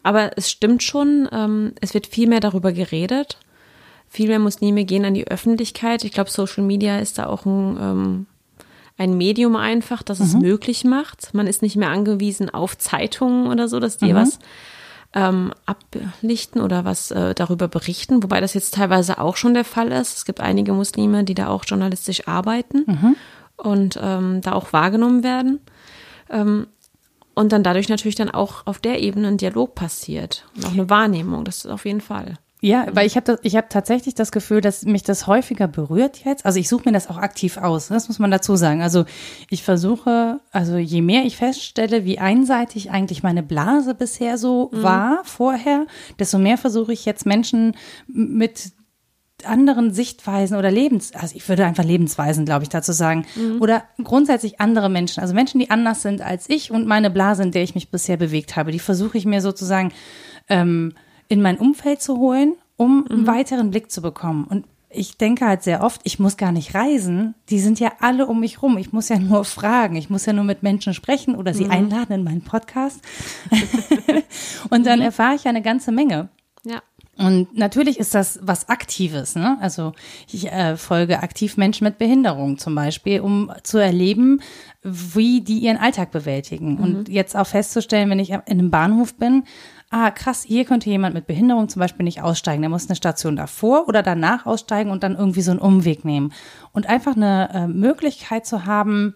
aber es stimmt schon, ähm, es wird viel mehr darüber geredet. Viel mehr Muslime gehen an die Öffentlichkeit. Ich glaube, Social Media ist da auch ein, ähm, ein Medium einfach, das es mhm. möglich macht. Man ist nicht mehr angewiesen auf Zeitungen oder so, dass die mhm. was ähm, ablichten oder was äh, darüber berichten, wobei das jetzt teilweise auch schon der Fall ist. Es gibt einige Muslime, die da auch journalistisch arbeiten mhm. und ähm, da auch wahrgenommen werden. Ähm, und dann dadurch natürlich dann auch auf der Ebene ein Dialog passiert und auch eine Wahrnehmung, das ist auf jeden Fall. Ja, weil ich habe ich hab tatsächlich das Gefühl, dass mich das häufiger berührt jetzt. Also ich suche mir das auch aktiv aus, das muss man dazu sagen. Also ich versuche, also je mehr ich feststelle, wie einseitig eigentlich meine Blase bisher so mhm. war vorher, desto mehr versuche ich jetzt Menschen mit anderen Sichtweisen oder Lebens, also ich würde einfach Lebensweisen, glaube ich, dazu sagen, mhm. oder grundsätzlich andere Menschen, also Menschen, die anders sind als ich und meine Blase, in der ich mich bisher bewegt habe, die versuche ich mir sozusagen ähm, in mein Umfeld zu holen, um einen mhm. weiteren Blick zu bekommen. Und ich denke halt sehr oft, ich muss gar nicht reisen. Die sind ja alle um mich rum. Ich muss ja nur fragen. Ich muss ja nur mit Menschen sprechen oder sie mhm. einladen in meinen Podcast. und dann mhm. erfahre ich ja eine ganze Menge. Ja. Und natürlich ist das was Aktives. Ne? Also ich äh, folge aktiv Menschen mit Behinderung zum Beispiel, um zu erleben, wie die ihren Alltag bewältigen. Mhm. Und jetzt auch festzustellen, wenn ich in einem Bahnhof bin, ah, krass, hier könnte jemand mit Behinderung zum Beispiel nicht aussteigen. Der muss eine Station davor oder danach aussteigen und dann irgendwie so einen Umweg nehmen. Und einfach eine äh, Möglichkeit zu haben,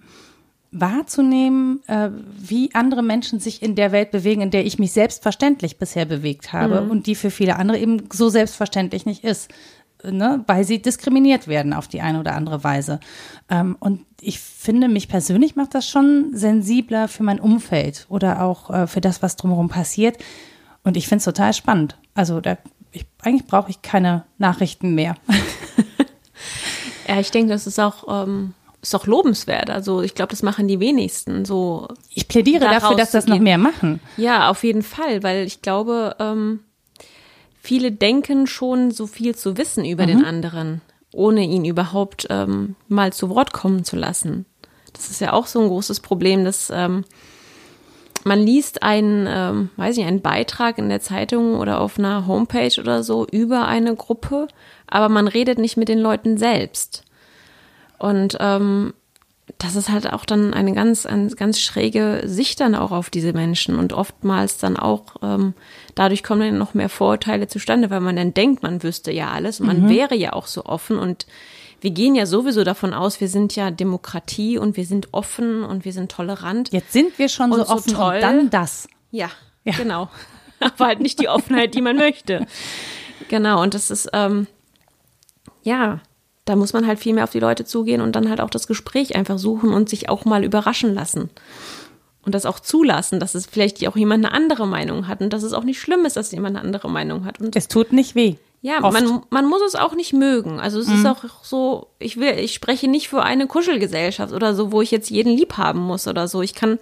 wahrzunehmen, äh, wie andere Menschen sich in der Welt bewegen, in der ich mich selbstverständlich bisher bewegt habe Mhm. und die für viele andere eben so selbstverständlich nicht ist, ne? weil sie diskriminiert werden auf die eine oder andere Weise. Ähm, und ich finde, mich persönlich macht das schon sensibler für mein Umfeld oder auch äh, für das, was drumherum passiert. Und ich finde es total spannend. Also da, ich, eigentlich brauche ich keine Nachrichten mehr. Ja, ich denke, das ist auch, ähm, ist auch lobenswert. Also ich glaube, das machen die wenigsten. So, Ich plädiere Da dafür, dass das noch mehr machen. ja, auf jeden Fall, weil ich glaube, ähm, viele denken schon, so viel zu wissen über den anderen, ohne ihn überhaupt ähm, mal zu Wort kommen zu lassen. Das ist ja auch so ein großes Problem, dass ähm, man liest einen, ähm, weiß ich, einen Beitrag in der Zeitung oder auf einer Homepage oder so über eine Gruppe, aber man redet nicht mit den Leuten selbst. Und ähm, das ist halt auch dann eine ganz, eine ganz schräge Sicht dann auch auf diese Menschen. Und oftmals dann auch, ähm, dadurch kommen dann noch mehr Vorurteile zustande, weil man dann denkt, man wüsste ja alles. Und man wäre ja auch so offen und wir gehen ja sowieso davon aus, wir sind ja Demokratie und wir sind offen und wir sind tolerant. Jetzt sind wir schon so so offen toll. und dann das. Ja, Ja. genau. Aber halt nicht die Offenheit, die man möchte. Genau, und das ist, ähm, ja, da muss man halt viel mehr auf die Leute zugehen und dann halt auch das Gespräch einfach suchen und sich auch mal überraschen lassen. Und das auch zulassen, dass es vielleicht auch jemand eine andere Meinung hat und dass es auch nicht schlimm ist, dass jemand eine andere Meinung hat. Und Es tut nicht weh. Ja, Oft. Mhm. man, man muss es auch nicht mögen. Also es ist auch so, ich will, ich spreche nicht für eine Kuschelgesellschaft oder so, wo ich jetzt jeden lieb haben muss oder so. Ich kann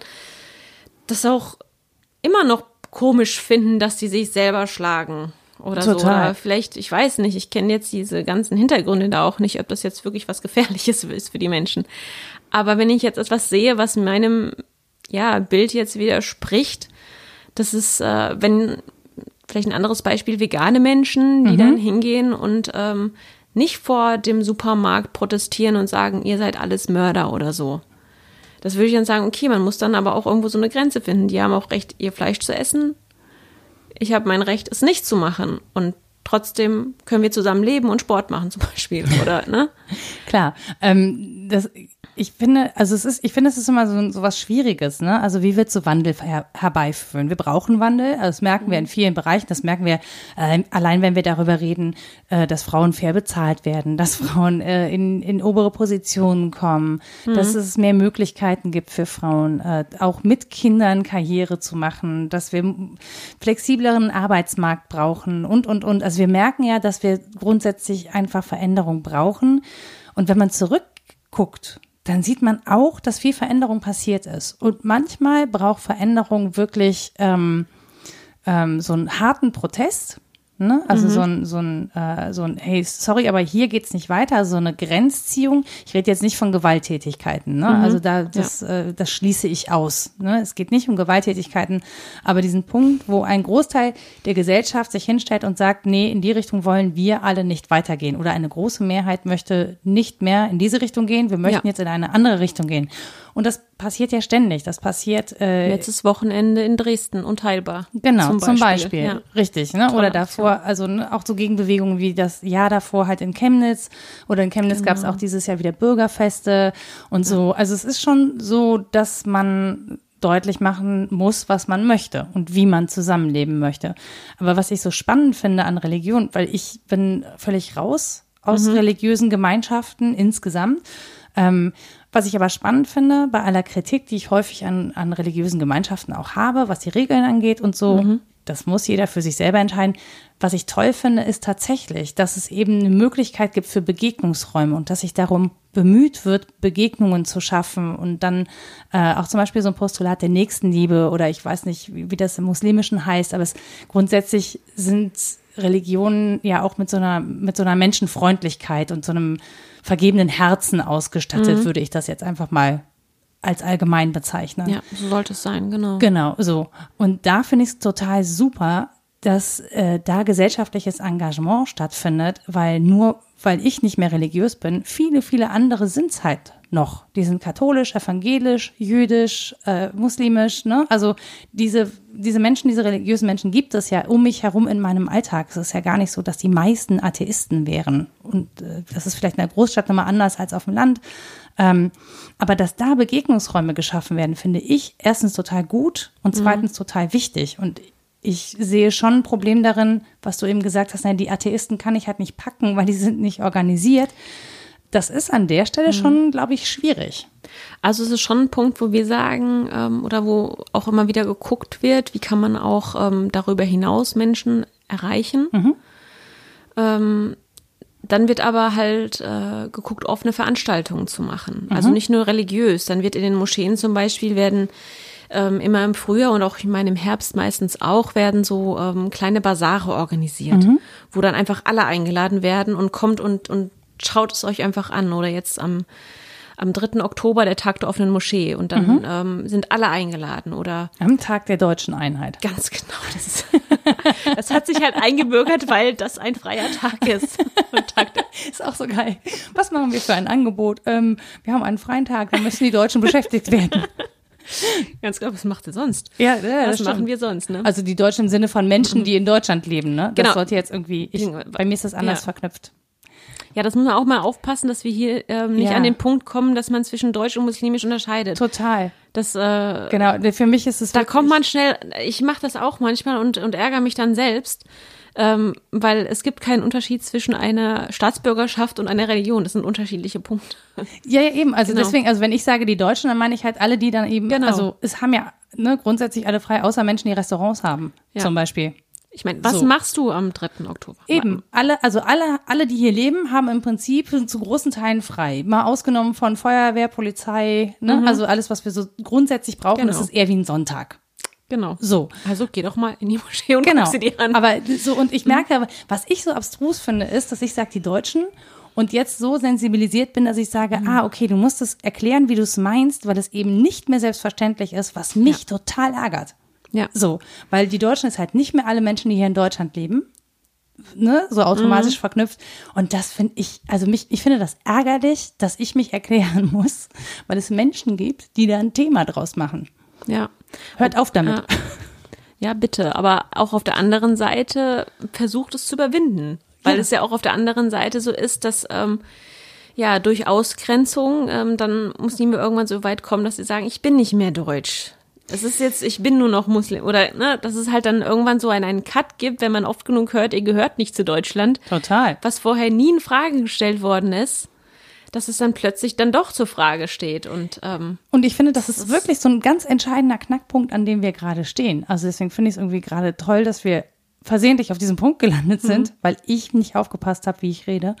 das auch immer noch komisch finden, dass die sich selber schlagen oder so. Total. Oder vielleicht, ich weiß nicht, ich kenne jetzt diese ganzen Hintergründe da auch nicht, ob das jetzt wirklich was Gefährliches ist für die Menschen. Aber wenn ich jetzt etwas sehe, was meinem ja, Bild jetzt widerspricht, das ist, äh, wenn vielleicht ein anderes Beispiel, vegane Menschen, die dann hingehen und ähm, nicht vor dem Supermarkt protestieren und sagen, ihr seid alles Mörder oder so. Das würde ich dann sagen, okay, man muss dann aber auch irgendwo so eine Grenze finden. Die haben auch Recht, ihr Fleisch zu essen. Ich habe mein Recht, es nicht zu machen. Und trotzdem können wir zusammen leben und Sport machen zum Beispiel, oder, ne? Klar. Ähm, das, ich finde, also es ist, ich finde, es ist immer so, so was Schwieriges, ne? Also wie wird so Wandel her herbeiführen? Wir brauchen Wandel, also das merken wir in vielen Bereichen, das merken wir äh, allein, wenn wir darüber reden, äh, dass Frauen fair bezahlt werden, dass Frauen äh, in, in obere Positionen kommen, dass es mehr Möglichkeiten gibt für Frauen, äh, auch mit Kindern Karriere zu machen, dass wir flexibleren Arbeitsmarkt brauchen und, und, und. Also wir merken ja, dass wir grundsätzlich einfach Veränderung brauchen. Und wenn man zurückguckt, dann sieht man auch, dass viel Veränderung passiert ist. Und manchmal braucht Veränderung wirklich ähm, ähm, so einen harten Protest. Ne? Also so ein, so ein, äh, so ein, hey, sorry, aber hier geht's nicht weiter, also so eine Grenzziehung. Ich rede jetzt nicht von Gewalttätigkeiten, ne? Also da, das, äh, das schließe ich aus. Ne? Es geht nicht um Gewalttätigkeiten, aber diesen Punkt, wo ein Großteil der Gesellschaft sich hinstellt und sagt, nee, in die Richtung wollen wir alle nicht weitergehen. Oder eine große Mehrheit möchte nicht mehr in diese Richtung gehen, wir möchten Ja. jetzt in eine andere Richtung gehen. Und das passiert ja ständig. Das passiert äh, Letztes Wochenende in Dresden, unteilbar. Genau, zum Beispiel. Ja. Richtig, ne? Tolle Oder davor, also ne, auch so Gegenbewegungen wie das Jahr davor halt in Chemnitz. Oder in Chemnitz gab es auch dieses Jahr wieder Bürgerfeste und so. Also es ist schon so, dass man deutlich machen muss, was man möchte und wie man zusammenleben möchte. Aber was ich so spannend finde an Religion, weil ich bin völlig raus aus religiösen Gemeinschaften insgesamt. Ähm, was ich aber spannend finde, bei aller Kritik, die ich häufig an, an religiösen Gemeinschaften auch habe, was die Regeln angeht und so, das muss jeder für sich selber entscheiden. Was ich toll finde, ist tatsächlich, dass es eben eine Möglichkeit gibt für Begegnungsräume und dass sich darum bemüht wird, Begegnungen zu schaffen und dann äh, auch zum Beispiel so ein Postulat der Nächstenliebe oder ich weiß nicht, wie, wie das im Muslimischen heißt, aber es grundsätzlich sind Religionen ja auch mit so einer, mit so einer Menschenfreundlichkeit und so einem vergebenen Herzen ausgestattet, würde ich das jetzt einfach mal als allgemein bezeichnen. Ja, so sollte es sein, genau. Genau, so. Und da finde ich es total super, dass äh, da gesellschaftliches Engagement stattfindet, weil nur weil ich nicht mehr religiös bin, viele, viele andere sind's halt noch. Die sind katholisch, evangelisch, jüdisch, äh, muslimisch. Ne? Also diese, diese Menschen, diese religiösen Menschen gibt es ja um mich herum in meinem Alltag. Es ist ja gar nicht so, dass die meisten Atheisten wären. Und äh, das ist vielleicht in der Großstadt nochmal anders als auf dem Land. Ähm, aber dass da Begegnungsräume geschaffen werden, finde ich erstens total gut und zweitens mhm. total wichtig. Und ich sehe schon ein Problem darin, was du eben gesagt hast, nein, die Atheisten kann ich halt nicht packen, weil die sind nicht organisiert. Das ist an der Stelle mhm. schon, glaube ich, schwierig. Also es ist schon ein Punkt, wo wir sagen ähm, oder wo auch immer wieder geguckt wird, wie kann man auch ähm, darüber hinaus Menschen erreichen. Mhm. Ähm, dann wird aber halt äh, geguckt, offene Veranstaltungen zu machen. Also mhm. Also nicht nur religiös. Dann wird in den Moscheen zum Beispiel werden ähm, immer im Frühjahr und auch ich meine im Herbst meistens auch werden so ähm, kleine Basare organisiert, mhm. wo dann einfach alle eingeladen werden und kommt und, und schaut es euch einfach an. Oder jetzt am am 3. Oktober der Tag der offenen Moschee und dann mhm. ähm, sind alle eingeladen oder am Tag der deutschen Einheit. Ganz genau. Das, ist, das hat sich halt eingebürgert, weil das ein freier Tag ist. Tag ist auch so geil. Was machen wir für ein Angebot? Ähm, wir haben einen freien Tag, da müssen die Deutschen beschäftigt werden. Ganz klar, was macht ihr sonst? Ja, ja was machen wir sonst? Ne? Also die Deutschen im Sinne von Menschen, die in Deutschland leben. Ne? Das genau. sollte jetzt irgendwie. Ich, bei mir ist das anders ja. verknüpft. Ja, das muss man auch mal aufpassen, dass wir hier ähm, nicht ja. an den Punkt kommen, dass man zwischen Deutsch und Muslimisch unterscheidet. Total. Das, äh, genau, für mich ist es. Da kommt man schnell, ich mache das auch manchmal und, und ärgere mich dann selbst, ähm, weil es gibt keinen Unterschied zwischen einer Staatsbürgerschaft und einer Religion. Das sind unterschiedliche Punkte. Ja, ja eben. Also genau. deswegen, also wenn ich sage die Deutschen, dann meine ich halt alle, die dann eben, genau. also es haben ja ne, grundsätzlich alle frei, außer Menschen, die Restaurants haben, ja. zum Beispiel. Ich meine, was so. machst du am 3. Oktober? Eben, alle, also alle, alle, die hier leben, haben im Prinzip zu großen Teilen frei. Mal ausgenommen von Feuerwehr, Polizei, ne? Mhm. Also alles, was wir so grundsätzlich brauchen, genau. das ist eher wie ein Sonntag. Genau. So. Also geh doch mal in die Moschee und genau. guck sie dir an. Aber so, und ich merke, mhm. was ich so abstrus finde, ist, dass ich sage, die Deutschen und jetzt so sensibilisiert bin, dass ich sage, mhm. ah, okay, du musst es erklären, wie du es meinst, weil es eben nicht mehr selbstverständlich ist, was mich ja. total ärgert. Ja. So, weil die Deutschen ist halt nicht mehr alle Menschen, die hier in Deutschland leben, ne, so automatisch mhm. verknüpft. Und das finde ich, also mich, ich finde das ärgerlich, dass ich mich erklären muss, weil es Menschen gibt, die da ein Thema draus machen. Ja. Hört auf damit. Ja. ja, bitte. Aber auch auf der anderen Seite versucht es zu überwinden. Weil ja. es ja auch auf der anderen Seite so ist, dass ähm, ja durch Ausgrenzung ähm, dann Muslime irgendwann so weit kommen, dass sie sagen, ich bin nicht mehr deutsch. Es ist jetzt, ich bin nur noch Muslim. Oder, ne, dass es halt dann irgendwann so einen, einen Cut gibt, wenn man oft genug hört, ihr gehört nicht zu Deutschland. Total. Was vorher nie in Frage gestellt worden ist, dass es dann plötzlich dann doch zur Frage steht. Und, ähm, und ich finde, das, das ist wirklich so ein ganz entscheidender Knackpunkt, an dem wir gerade stehen. Also deswegen finde ich es irgendwie gerade toll, dass wir versehentlich auf diesem Punkt gelandet mhm. sind, mhm. weil ich nicht aufgepasst habe, wie ich rede.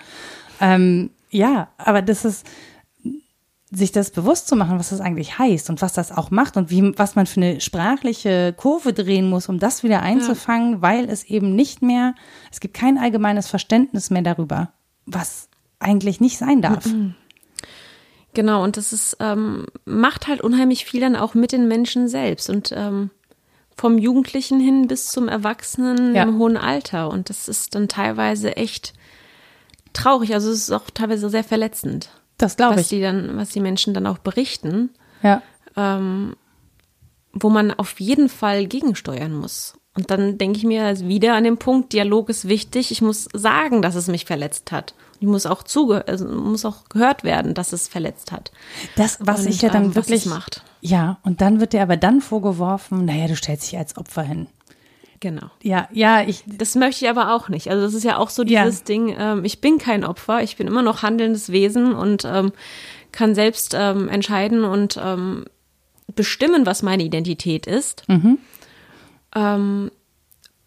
Ähm, ja, aber das ist sich das bewusst zu machen, was das eigentlich heißt und was das auch macht und wie, was man für eine sprachliche Kurve drehen muss, um das wieder einzufangen, ja. weil es eben nicht mehr, es gibt kein allgemeines Verständnis mehr darüber, was eigentlich nicht sein darf. Genau, und das ist, ähm, macht halt unheimlich viel dann auch mit den Menschen selbst und ähm, vom Jugendlichen hin bis zum Erwachsenen ja. im hohen Alter. Und das ist dann teilweise echt traurig. Also es ist auch teilweise sehr verletzend. Das glaube ich. Was die dann, was die Menschen dann auch berichten. Ja. Ähm, wo man auf jeden Fall gegensteuern muss. Und dann denke ich mir wieder an den Punkt, Dialog ist wichtig. Ich muss sagen, dass es mich verletzt hat. Ich muss auch zuge also muss auch gehört werden, dass es verletzt hat. Das, was und, ich ja dann ähm, wirklich macht. Ja, und dann wird dir aber dann vorgeworfen, naja, du stellst dich als Opfer hin. Genau. Ja, ja, ich. Das möchte ich aber auch nicht. Also das ist ja auch so dieses ja. Ding, ähm, ich bin kein Opfer, ich bin immer noch handelndes Wesen und ähm, kann selbst ähm, entscheiden und ähm, bestimmen, was meine Identität ist. Mhm. Ähm,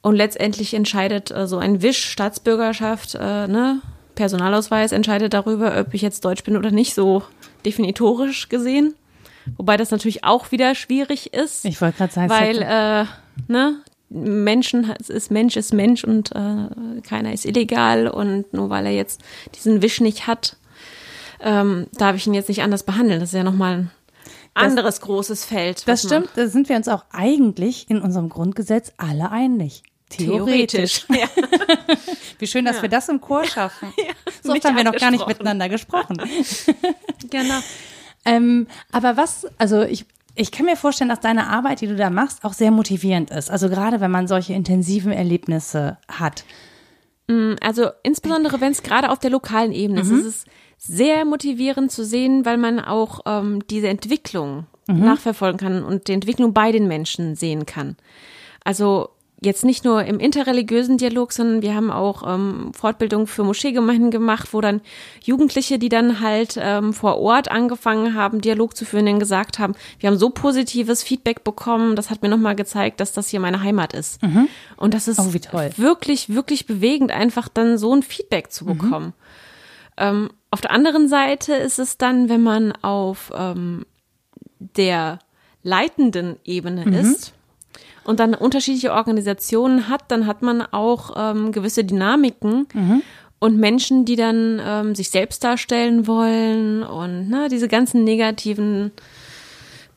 und letztendlich entscheidet äh, so ein Wisch, Staatsbürgerschaft, äh, ne, Personalausweis entscheidet darüber, ob ich jetzt Deutsch bin oder nicht, so definitorisch gesehen. Wobei das natürlich auch wieder schwierig ist. Ich wollte gerade sagen, weil äh, ne, Menschen ist Mensch ist Mensch und äh, keiner ist illegal und nur weil er jetzt diesen Wisch nicht hat, ähm, darf ich ihn jetzt nicht anders behandeln. Das ist ja nochmal ein anderes das, großes Feld. Das stimmt, da sind wir uns auch eigentlich in unserem Grundgesetz alle einig. Theoretisch. Theoretisch. Ja. Wie schön, dass wir das im Chor schaffen. so oft haben wir noch gar nicht miteinander gesprochen. genau. ähm, aber was, also ich, ich kann mir vorstellen, dass deine Arbeit, die du da machst, auch sehr motivierend ist. Also gerade wenn man solche intensiven Erlebnisse hat. Also insbesondere wenn es gerade auf der lokalen Ebene ist, ist es sehr motivierend zu sehen, weil man auch ähm, diese Entwicklung nachverfolgen kann und die Entwicklung bei den Menschen sehen kann. Also jetzt nicht nur im interreligiösen Dialog, sondern wir haben auch ähm, Fortbildung für Moscheegemeinden gemacht, wo dann Jugendliche, die dann halt ähm, vor Ort angefangen haben, Dialog zu führen, dann gesagt haben, wir haben so positives Feedback bekommen, das hat mir nochmal gezeigt, dass das hier meine Heimat ist. Und das ist Oh, wirklich, wirklich bewegend, einfach dann so ein Feedback zu bekommen. Ähm, auf der anderen Seite ist es dann, wenn man auf ähm, der leitenden Ebene ist und dann unterschiedliche Organisationen hat, dann hat man auch ähm, gewisse Dynamiken und Menschen, die dann ähm, sich selbst darstellen wollen und ne, diese ganzen negativen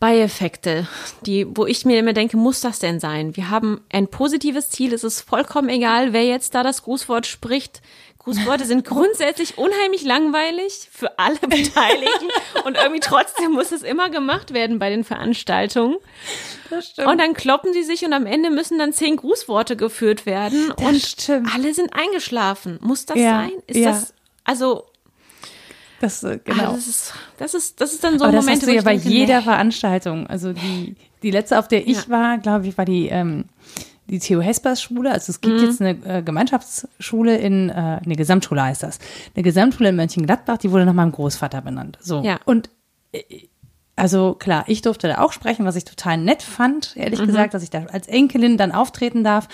Beieffekte, die, wo ich mir immer denke, muss das denn sein? Wir haben ein positives Ziel, es ist vollkommen egal, wer jetzt da das Grußwort spricht. Grußworte sind grundsätzlich unheimlich langweilig für alle Beteiligten und irgendwie trotzdem muss es immer gemacht werden bei den Veranstaltungen. Das stimmt. Und dann kloppen sie sich und am Ende müssen dann zehn Grußworte geführt werden Das und stimmt. alle sind eingeschlafen. Muss das Ja, sein? Ist ja. das, also, Das, äh, genau. genau. das ist, das ist, das ist dann so ein Moment, ja bei denke, jeder nee. Veranstaltung. Also die, die letzte, auf der ich Ja. war, glaube ich, war die, ähm, die Theo Hespers Schule. Also es gibt Mhm. jetzt eine äh, Gemeinschaftsschule in, äh, eine Gesamtschule heißt das. Eine Gesamtschule in Mönchengladbach, die wurde nach meinem Großvater benannt. So. Ja. Und äh, also klar, ich durfte da auch sprechen, was ich total nett fand, Mhm. ehrlich gesagt, dass ich da als Enkelin dann auftreten darf.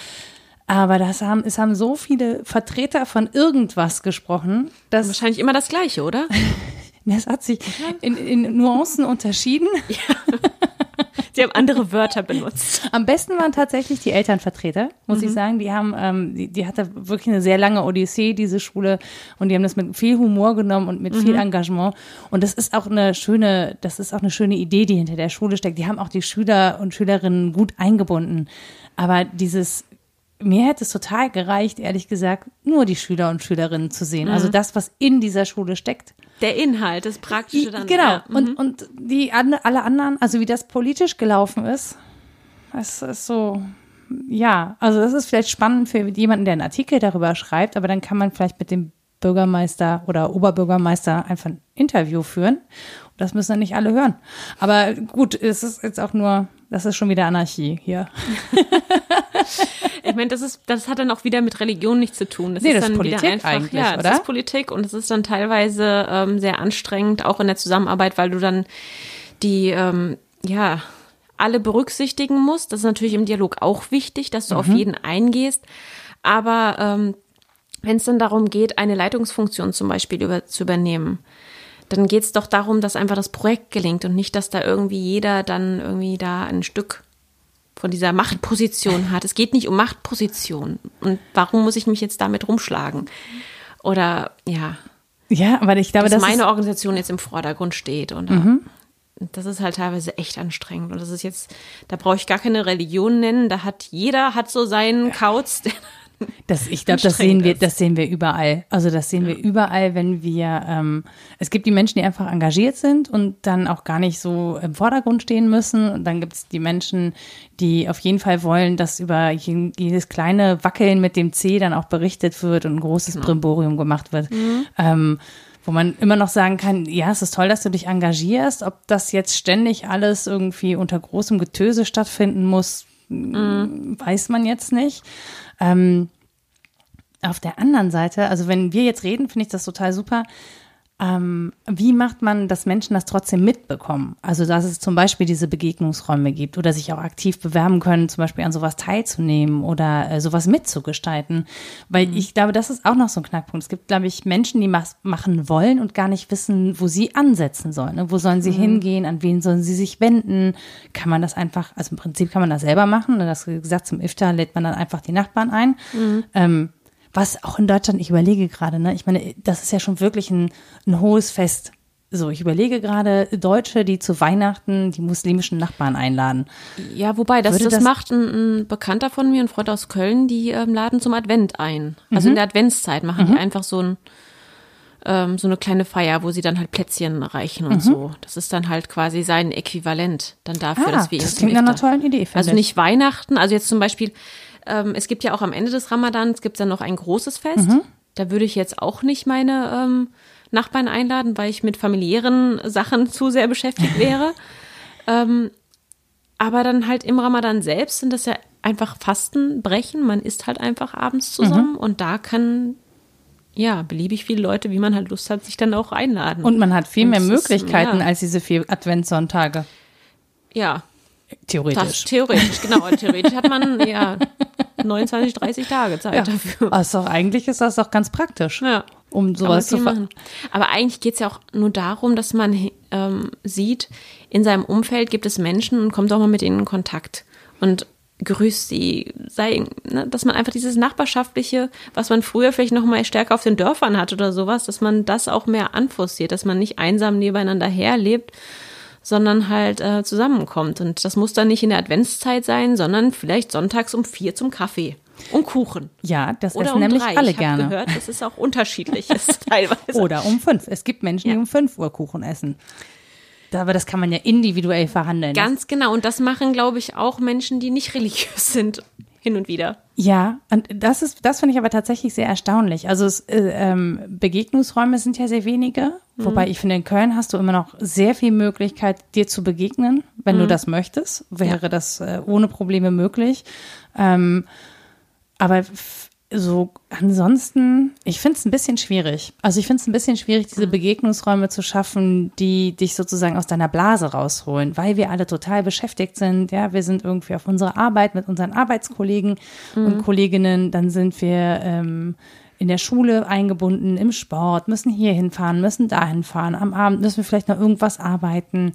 Aber das haben, es haben so viele Vertreter von irgendwas gesprochen, dass Wahrscheinlich immer das Gleiche, oder? das hat sich in, in Nuancen unterschieden. Sie haben andere Wörter benutzt. Am besten waren tatsächlich die Elternvertreter, muss ich sagen. Die haben, ähm, die, die hatte wirklich eine sehr lange Odyssee, diese Schule. Und die haben das mit viel Humor genommen und mit viel Engagement. Und das ist auch eine schöne, das ist auch eine schöne Idee, die hinter der Schule steckt. Die haben auch die Schüler und Schülerinnen gut eingebunden. Aber dieses, mir hätte es total gereicht, ehrlich gesagt, nur die Schüler und Schülerinnen zu sehen. Also das, was in dieser Schule steckt. Der Inhalt, das Praktische dann. Genau. Ja. Und, und die alle anderen, also wie das politisch gelaufen ist, das ist so, ja, also das ist vielleicht spannend für jemanden, der einen Artikel darüber schreibt, aber dann kann man vielleicht mit dem Bürgermeister oder Oberbürgermeister einfach ein Interview führen. Und das müssen dann nicht alle hören. Aber gut, es ist jetzt auch nur, das ist schon wieder Anarchie hier. Ich meine, das ist, das hat dann auch wieder mit Religion nichts zu tun. Das Nee, ist das ist dann Politik wieder einfach, eigentlich, ja, oder? das ist Politik und es ist dann teilweise ähm, sehr anstrengend, auch in der Zusammenarbeit, weil du dann die, ähm, ja, alle berücksichtigen musst. Das ist natürlich im Dialog auch wichtig, dass du auf Mhm. jeden eingehst. Aber ähm, wenn es dann darum geht, eine Leitungsfunktion zum Beispiel über, zu übernehmen, dann geht es doch darum, dass einfach das Projekt gelingt und nicht, dass da irgendwie jeder dann irgendwie da ein Stück von dieser Machtposition hat. Es geht nicht um Machtposition. Und warum muss ich mich jetzt damit rumschlagen? Oder ja, Ja, aber ich glaube, dass das meine Mhm. Organisation jetzt im Vordergrund steht. Und das ist halt teilweise echt anstrengend. Und das ist jetzt, da brauche ich gar keine Religion nennen. Da hat jeder hat so seinen Kauz. der- Das, ich glaube, das sehen wir, ist. das sehen wir überall. Also das sehen wir überall, wenn wir, ähm, es gibt die Menschen, die einfach engagiert sind und dann auch gar nicht so im Vordergrund stehen müssen. Und dann gibt es die Menschen, die auf jeden Fall wollen, dass über je- jedes kleine Wackeln mit dem C dann auch berichtet wird und ein großes Genau. Brimborium gemacht wird. Mhm. Ähm, wo man immer noch sagen kann, ja, es ist toll, dass du dich engagierst. Ob das jetzt ständig alles irgendwie unter großem Getöse stattfinden muss, Mhm. weiß man jetzt nicht. Ähm, auf der anderen Seite, also wenn wir jetzt reden, finde ich das total super. Ähm, wie macht man, dass Menschen das trotzdem mitbekommen? Also, dass es zum Beispiel diese Begegnungsräume gibt oder sich auch aktiv bewerben können, zum Beispiel an sowas teilzunehmen oder äh, sowas mitzugestalten. Weil ich glaube, das ist auch noch so ein Knackpunkt. Es gibt, glaube ich, Menschen, die mas- machen wollen und gar nicht wissen, wo sie ansetzen sollen. Ne? Wo sollen sie hingehen? An wen sollen sie sich wenden? Kann man das einfach, also im Prinzip kann man das selber machen. Ne? Das gesagt, zum Iftar lädt man dann einfach die Nachbarn ein. Ähm, was auch in Deutschland, ich überlege gerade, ne, ich meine, das ist ja schon wirklich ein, ein hohes Fest. So, ich überlege gerade Deutsche, die zu Weihnachten die muslimischen Nachbarn einladen. Ja, wobei, das, das, das- macht ein, ein Bekannter von mir, ein Freund aus Köln, die ähm, laden zum Advent ein. Also in der Adventszeit machen die einfach so ein ähm, so eine kleine Feier, wo sie dann halt Plätzchen reichen und so. Das ist dann halt quasi sein Äquivalent dann dafür, Ah, dass wir ihn das klingt nach einer tollen Idee, finde Also ich. nicht Weihnachten, also jetzt zum Beispiel, ähm, es gibt ja auch am Ende des Ramadans gibt es dann noch ein großes Fest. Mhm. Da würde ich jetzt auch nicht meine ähm, Nachbarn einladen, weil ich mit familiären Sachen zu sehr beschäftigt wäre. ähm, aber dann halt im Ramadan selbst sind das ja einfach Fastenbrechen. Man isst halt einfach abends zusammen Mhm. und da kann ja beliebig viele Leute, wie man halt Lust hat, sich dann auch einladen. Und man hat viel Und mehr es ist- Möglichkeiten ja. als diese vier Adventssonntage. ja, Theoretisch. das theoretisch, genau. Theoretisch hat man ja 29, 30 Tage Zeit dafür. Also eigentlich ist das doch ganz praktisch, Ja. um sowas zu machen. Aber eigentlich geht es ja auch nur darum, dass man ähm, sieht, in seinem Umfeld gibt es Menschen und kommt auch mal mit ihnen in Kontakt und grüßt sie, sei, ne, dass man einfach dieses Nachbarschaftliche, was man früher vielleicht noch mal stärker auf den Dörfern hat oder sowas, dass man das auch mehr anforciert, dass man nicht einsam nebeneinander herlebt, sondern halt äh, zusammenkommt. Und das muss dann nicht in der Adventszeit sein, sondern vielleicht sonntags um vier zum Kaffee und Kuchen. Ja, das Oder essen um nämlich drei. alle ich gerne. habe gehört, das ist auch unterschiedlich ist teilweise. Oder um fünf. Es gibt Menschen, die Ja. um fünf Uhr Kuchen essen. Aber das kann man ja individuell verhandeln. Ganz genau. Und das machen, glaube ich, auch Menschen, die nicht religiös sind, hin und wieder. Ja, und das ist, das finde ich aber tatsächlich sehr erstaunlich. Also es, äh, ähm, Begegnungsräume sind ja sehr wenige, wobei ich finde, in Köln hast du immer noch sehr viel Möglichkeit, dir zu begegnen, wenn du das möchtest, wäre das äh, ohne Probleme möglich. Ähm, aber so ansonsten, ich finde es ein bisschen schwierig. Also ich finde es ein bisschen schwierig, diese Begegnungsräume zu schaffen, die dich sozusagen aus deiner Blase rausholen, weil wir alle total beschäftigt sind. Ja, wir sind irgendwie auf unserer Arbeit mit unseren Arbeitskollegen und Kolleginnen. Dann sind wir ähm, in der Schule eingebunden, im Sport, müssen hier hinfahren, müssen dahin fahren. Am Abend müssen wir vielleicht noch irgendwas arbeiten.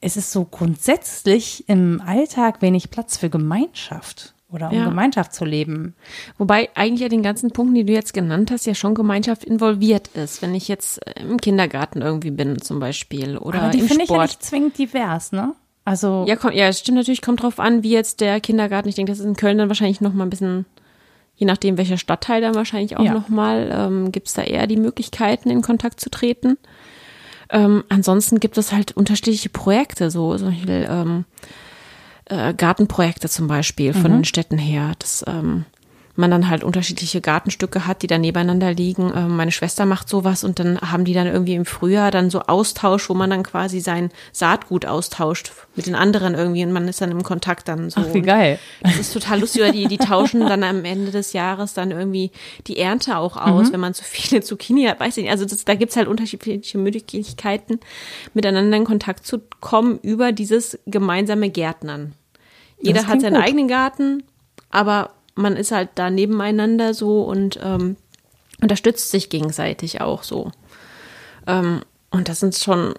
Es ist so grundsätzlich im Alltag wenig Platz für Gemeinschaft oder um Ja. Gemeinschaft zu leben. Wobei eigentlich ja den ganzen Punkten, die du jetzt genannt hast, ja schon Gemeinschaft involviert ist. Wenn ich jetzt äh, im Kindergarten irgendwie bin zum Beispiel oder Aber die finde ich ja nicht zwingend divers, ne? Also ja, komm, ja, es stimmt natürlich, kommt drauf an, wie jetzt der Kindergarten. Ich denke, das ist in Köln dann wahrscheinlich noch mal ein bisschen, je nachdem welcher Stadtteil dann wahrscheinlich auch Ja. noch mal, ähm, gibt es da eher die Möglichkeiten, in Kontakt zu treten. Ähm, ansonsten gibt es halt unterschiedliche Projekte, so zum Beispiel ähm, äh, Gartenprojekte zum Beispiel von den Städten her, dass ähm, man dann halt unterschiedliche Gartenstücke hat, die dann nebeneinander liegen. Ähm, meine Schwester macht sowas und dann haben die dann irgendwie im Frühjahr dann so Austausch, wo man dann quasi sein Saatgut austauscht mit den anderen irgendwie und man ist dann im Kontakt dann so. Ach, wie geil. Das ist total lustig, weil die, die tauschen dann am Ende des Jahres dann irgendwie die Ernte auch Mhm. aus, wenn man zu viele Zucchini hat, weiß ich nicht. Also das, da gibt's halt unterschiedliche Möglichkeiten, miteinander in Kontakt zu kommen über dieses gemeinsame Gärtnern. Jeder hat seinen gut. eigenen Garten, aber man ist halt da nebeneinander so und ähm, unterstützt sich gegenseitig auch so. Ähm, und das sind schon,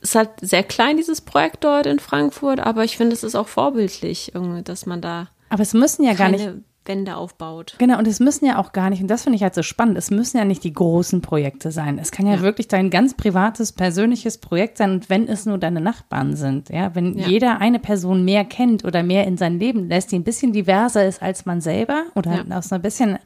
ist halt sehr klein, dieses Projekt dort in Frankfurt, aber ich finde, es ist auch vorbildlich, irgendwie, dass man da Aber es müssen ja gar nicht keine Wände aufbaut. Genau, und es müssen ja auch gar nicht, und das finde ich halt so spannend, es müssen ja nicht die großen Projekte sein. Es kann ja, wirklich dein ganz privates, persönliches Projekt sein, und wenn es nur deine Nachbarn sind, ja, wenn Ja. jeder eine Person mehr kennt oder mehr in sein Leben lässt, die ein bisschen diverser ist als man selber oder Ja. aus einer bisschen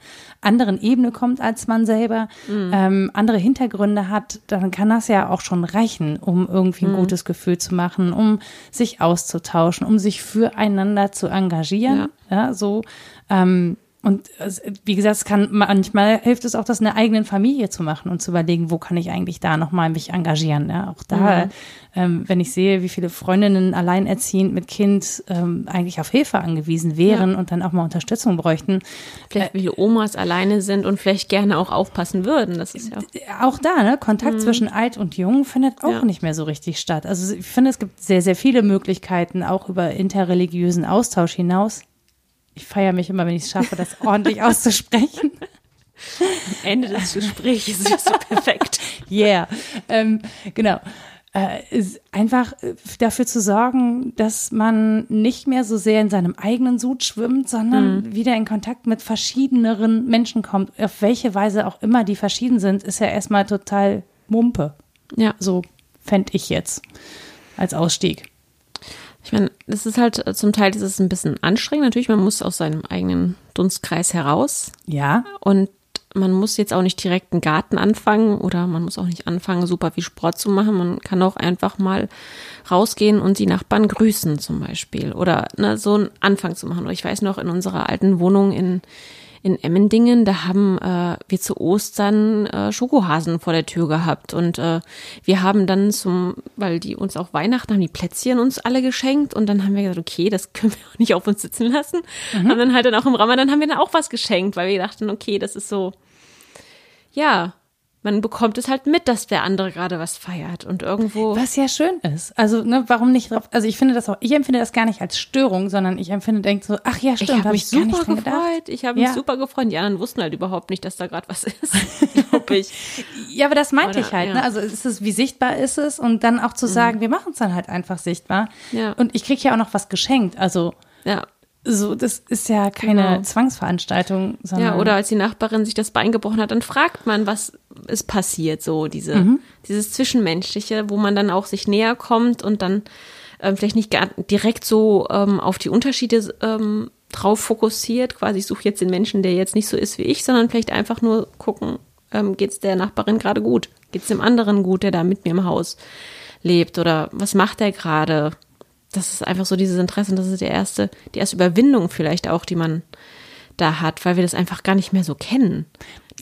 anderen Ebene kommt als man selber, Mhm. ähm, andere Hintergründe hat, dann kann das ja auch schon reichen, um irgendwie ein Mhm. gutes Gefühl zu machen, um sich auszutauschen, um sich füreinander zu engagieren. Ja, so. Ähm, und es- wie gesagt, es kann manchmal hilft es auch, das in der eigenen Familie zu machen und zu überlegen, wo kann ich eigentlich da nochmal mich engagieren. Ja, auch da, ähm, wenn ich sehe, wie viele Freundinnen alleinerziehend mit Kind ähm, eigentlich auf Hilfe angewiesen wären und dann auch mal Unterstützung bräuchten, Vielleicht wie viele Omas alleine sind und vielleicht gerne auch aufpassen würden. Das ist ja auch da, ne, Kontakt zwischen alt und jung findet auch Ja. nicht mehr so richtig statt. Also ich finde, es gibt sehr, sehr viele Möglichkeiten, auch über interreligiösen Austausch hinaus. Ich feiere mich immer, wenn ich es schaffe, das ordentlich auszusprechen. Ende des Gesprächs ist so perfekt. Yeah. Ähm, genau. Äh, einfach äh, dafür zu sorgen, dass man nicht mehr so sehr in seinem eigenen Sud schwimmt, sondern wieder in Kontakt mit verschiedeneren Menschen kommt. Auf welche Weise auch immer die verschieden sind, ist ja erstmal total Mumpe. Ja. So fände ich jetzt als Ausstieg. Ich meine, das ist halt zum Teil ist es ein bisschen anstrengend. Natürlich, man muss aus seinem eigenen Dunstkreis heraus. Ja. Und man muss jetzt auch nicht direkt einen Garten anfangen oder man muss auch nicht anfangen, super viel Sport zu machen. Man kann auch einfach mal rausgehen und die Nachbarn grüßen zum Beispiel oder ne, so einen Anfang zu machen. Oder ich weiß noch, in unserer alten Wohnung in in Emmendingen, da haben äh, wir zu Ostern äh, Schokohasen vor der Tür gehabt und äh, wir haben dann zum, weil die uns auch Weihnachten haben die Plätzchen uns alle geschenkt und dann haben wir gesagt, okay, das können wir auch nicht auf uns sitzen lassen. Mhm. Haben dann halt dann auch im Ramadan haben wir dann auch was geschenkt, weil wir dachten, okay, das ist so, ja, man bekommt es halt mit, dass der andere gerade was feiert und irgendwo. Was ja schön ist. Also, ne, warum nicht drauf? Also, ich finde das auch, ich empfinde das gar nicht als Störung, sondern ich empfinde, denke so, ach ja, stimmt, ich habe hab mich ich super gefreut. Ich habe mich ja. super gefreut. Die anderen wussten halt überhaupt nicht, dass da gerade was ist, glaube ich. ja, aber das meinte Oder, ich halt. Ja. Ne? Also, ist es, wie sichtbar ist es? Und dann auch zu mhm. sagen, mhm. wir machen es dann halt einfach sichtbar. Ja. Und ich kriege ja auch noch was geschenkt. Also, ja. So, das ist ja keine genau. Zwangsveranstaltung, sondern. Ja, oder als die Nachbarin sich das Bein gebrochen hat, dann fragt man, was ist passiert, so diese, mhm. dieses Zwischenmenschliche, wo man dann auch sich näher kommt und dann ähm, vielleicht nicht direkt so ähm, auf die Unterschiede ähm, drauf fokussiert, quasi ich suche jetzt den Menschen, der jetzt nicht so ist wie ich, sondern vielleicht einfach nur gucken, ähm, geht es der Nachbarin gerade gut? Geht es dem anderen gut, der da mit mir im Haus lebt? Oder was macht er gerade? Das ist einfach so dieses Interesse und das ist die erste, die erste Überwindung vielleicht auch, die man da hat, weil wir das einfach gar nicht mehr so kennen.